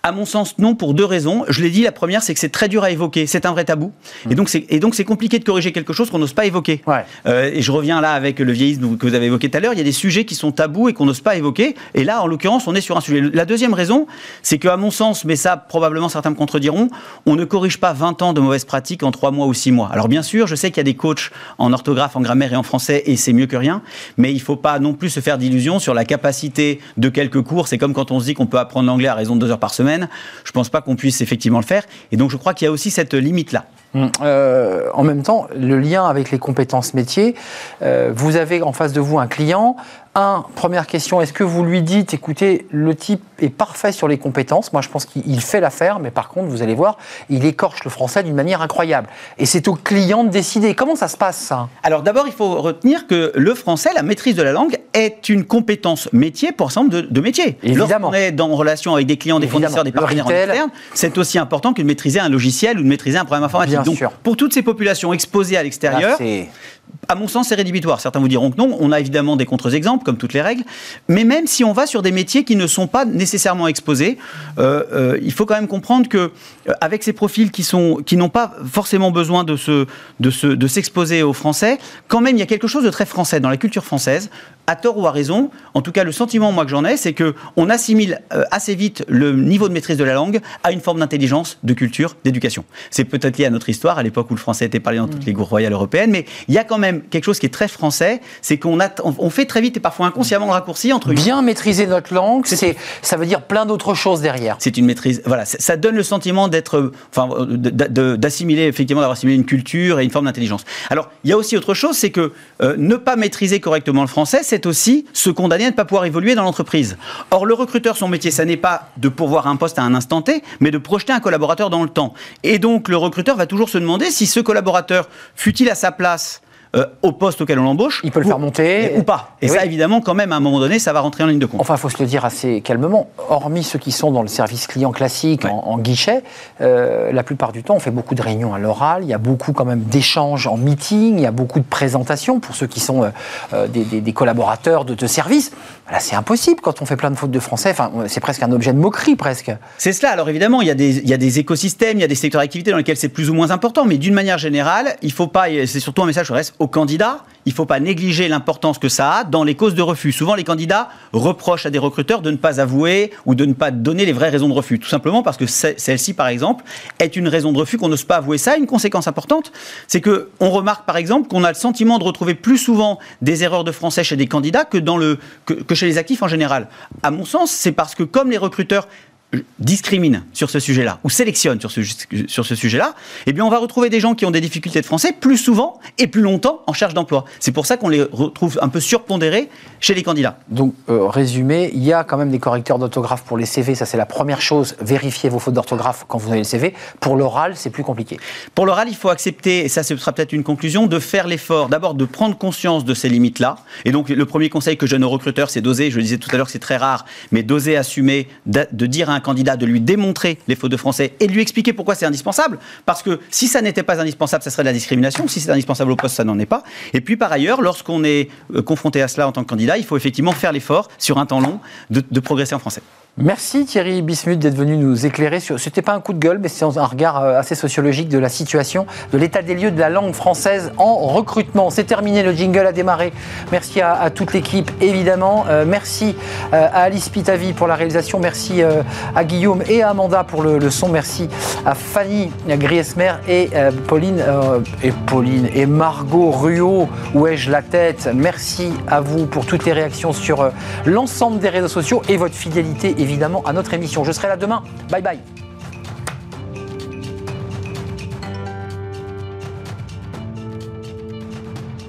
À mon sens, non, pour deux raisons. Je l'ai dit, la première, c'est que c'est très dur à évoquer. C'est un vrai tabou. Mmh. Et donc, c'est, et donc, c'est compliqué de corriger quelque chose qu'on n'ose pas évoquer. Ouais. Euh, et je reviens là avec le vieillisme que vous avez évoqué tout à l'heure. Il y a des sujets qui sont tabous et qu'on n'ose pas évoquer. Et là, en l'occurrence, on est sur un sujet. La deuxième raison, c'est qu'à mon sens, mais ça, probablement, certains me contrediront, on ne corrige pas 20 ans de mauvaises pratiques en 3 mois ou 6 mois. Alors, bien sûr, je sais qu'il y a des coachs en orthographe, en grammaire et en français, et c'est mieux que rien. Mais il ne faut pas non plus se faire d'illusions sur la capacité de quelques cours. C'est comme quand on se dit qu'on peut apprendre l'anglais à raison de 2 heures par semaine. Je pense pas qu'on puisse effectivement le faire. Et donc, je crois qu'il y a aussi cette limite-là. Euh, en même temps, le lien avec les compétences métiers, euh, vous avez en face de vous un client. Un, première question, est-ce que vous lui dites, écoutez, le type est parfait sur les compétences, moi je pense qu'il fait l'affaire, mais par contre, vous allez voir, il écorche le français d'une manière incroyable. Et c'est au client de décider. Comment ça se passe ça? Alors d'abord, il faut retenir que le français, la maîtrise de la langue, est une compétence métier pour nombre de, de métiers. Évidemment. Lorsqu'on est dans relation avec des clients, des Évidemment. fournisseurs, des partenaires externes, c'est aussi important que de maîtriser un logiciel ou de maîtriser un programme informatique. Bien Donc, sûr. pour toutes ces populations exposées à l'extérieur, à mon sens, c'est rédhibitoire. Certains vous diront que non. On a évidemment des contre-exemples, comme toutes les règles. Mais même si on va sur des métiers qui ne sont pas nécessairement exposés, euh, euh, il faut quand même comprendre que, euh, avec ces profils qui sont, qui n'ont pas forcément besoin de se, de se, de s'exposer aux Français, quand même, il y a quelque chose de très français dans la culture française. À tort ou à raison, en tout cas, le sentiment moi que j'en ai, c'est que on assimile assez vite le niveau de maîtrise de la langue à une forme d'intelligence, de culture, d'éducation. C'est peut-être lié à notre histoire, à l'époque où le français était parlé dans toutes les cours royales européennes, mais il y a quand même quelque chose qui est très français, c'est qu'on on fait très vite et parfois inconsciemment le raccourci entre bien maîtriser notre langue, c'est ça veut dire plein d'autres choses derrière. C'est une maîtrise, voilà, ça donne le sentiment d'être, enfin, d'assimiler effectivement d'avoir assimilé une culture et une forme d'intelligence. Alors il y a aussi autre chose, c'est que euh, ne pas maîtriser correctement le français, c'est aussi se condamner à ne pas pouvoir évoluer dans l'entreprise. Or le recruteur, son métier, ça n'est pas de pourvoir un poste à un instant T, mais de projeter un collaborateur dans le temps. Et donc le recruteur va toujours se demander si ce collaborateur fut-il à sa place euh, au poste auquel on l'embauche. Il peut le faire monter. Et, ou pas. Et, et ça, oui. évidemment, quand même, à un moment donné, ça va rentrer en ligne de compte. Enfin, il faut se le dire assez calmement. Hormis ceux qui sont dans le service client classique, ouais. en, en, guichet, euh, la plupart du temps, on fait beaucoup de réunions à l'oral. Il y a beaucoup, quand même, d'échanges en meeting. Il y a beaucoup de présentations pour ceux qui sont euh, des, des, des, collaborateurs de, de service. Là, c'est impossible quand on fait plein de fautes de français. Enfin, c'est presque un objet de moquerie, presque. C'est cela. Alors, évidemment, il y, a des, il y a des écosystèmes, il y a des secteurs d'activité dans lesquels c'est plus ou moins important. Mais d'une manière générale, il ne faut pas, c'est surtout un message, je reste aux candidats, il ne faut pas négliger l'importance que ça a dans les causes de refus. Souvent, les candidats reprochent à des recruteurs de ne pas avouer ou de ne pas donner les vraies raisons de refus. Tout simplement parce que celle-ci, par exemple, est une raison de refus qu'on n'ose pas avouer. Ça a une conséquence importante, c'est que on remarque, par exemple, qu'on a le sentiment de retrouver plus souvent des erreurs de français chez des candidats que, que chez les actifs en général. À mon sens, c'est parce que comme les recruteurs discrimine sur ce sujet-là ou sélectionne sur ce, sur ce sujet-là, eh bien on va retrouver des gens qui ont des difficultés de français plus souvent et plus longtemps en charge d'emploi. C'est pour ça qu'on les retrouve un peu surpondérés chez les candidats. Donc, euh, résumé, il y a quand même des correcteurs d'orthographe pour les CV, ça c'est la première chose, vérifiez vos fautes d'orthographe quand vous avez le CV. Pour l'oral, c'est plus compliqué. Pour l'oral, il faut accepter, et ça ce sera peut-être une conclusion, de faire l'effort d'abord de prendre conscience de ces limites-là. Et donc le premier conseil que je donne aux recruteurs, c'est d'oser, je le disais tout à l'heure que c'est très rare, mais d'oser assumer, de dire à un candidat de lui démontrer les fautes de français et de lui expliquer pourquoi c'est indispensable. Parce que si ça n'était pas indispensable, ça serait de la discrimination. Si c'est indispensable au poste, ça n'en est pas. Et puis par ailleurs, lorsqu'on est confronté à cela en tant que candidat, il faut effectivement faire l'effort sur un temps long de, de progresser en français. Merci Thierry Bismuth d'être venu nous éclairer sur. C'était pas un coup de gueule, mais c'est un regard euh, assez sociologique de la situation, de l'état des lieux de la langue française en recrutement. C'est terminé, le jingle a démarré. Merci à, toute l'équipe, évidemment. Euh, merci euh, à Alice Pitavi pour la réalisation. Merci à Guillaume et à Amanda pour le, son. Merci à Fanny Griesmer et Pauline et Pauline et Margot Ruot. Où ai-je la tête? Merci à vous pour toutes les réactions sur l'ensemble des réseaux sociaux et votre fidélité évidemment à notre émission. Je serai là demain. Bye bye.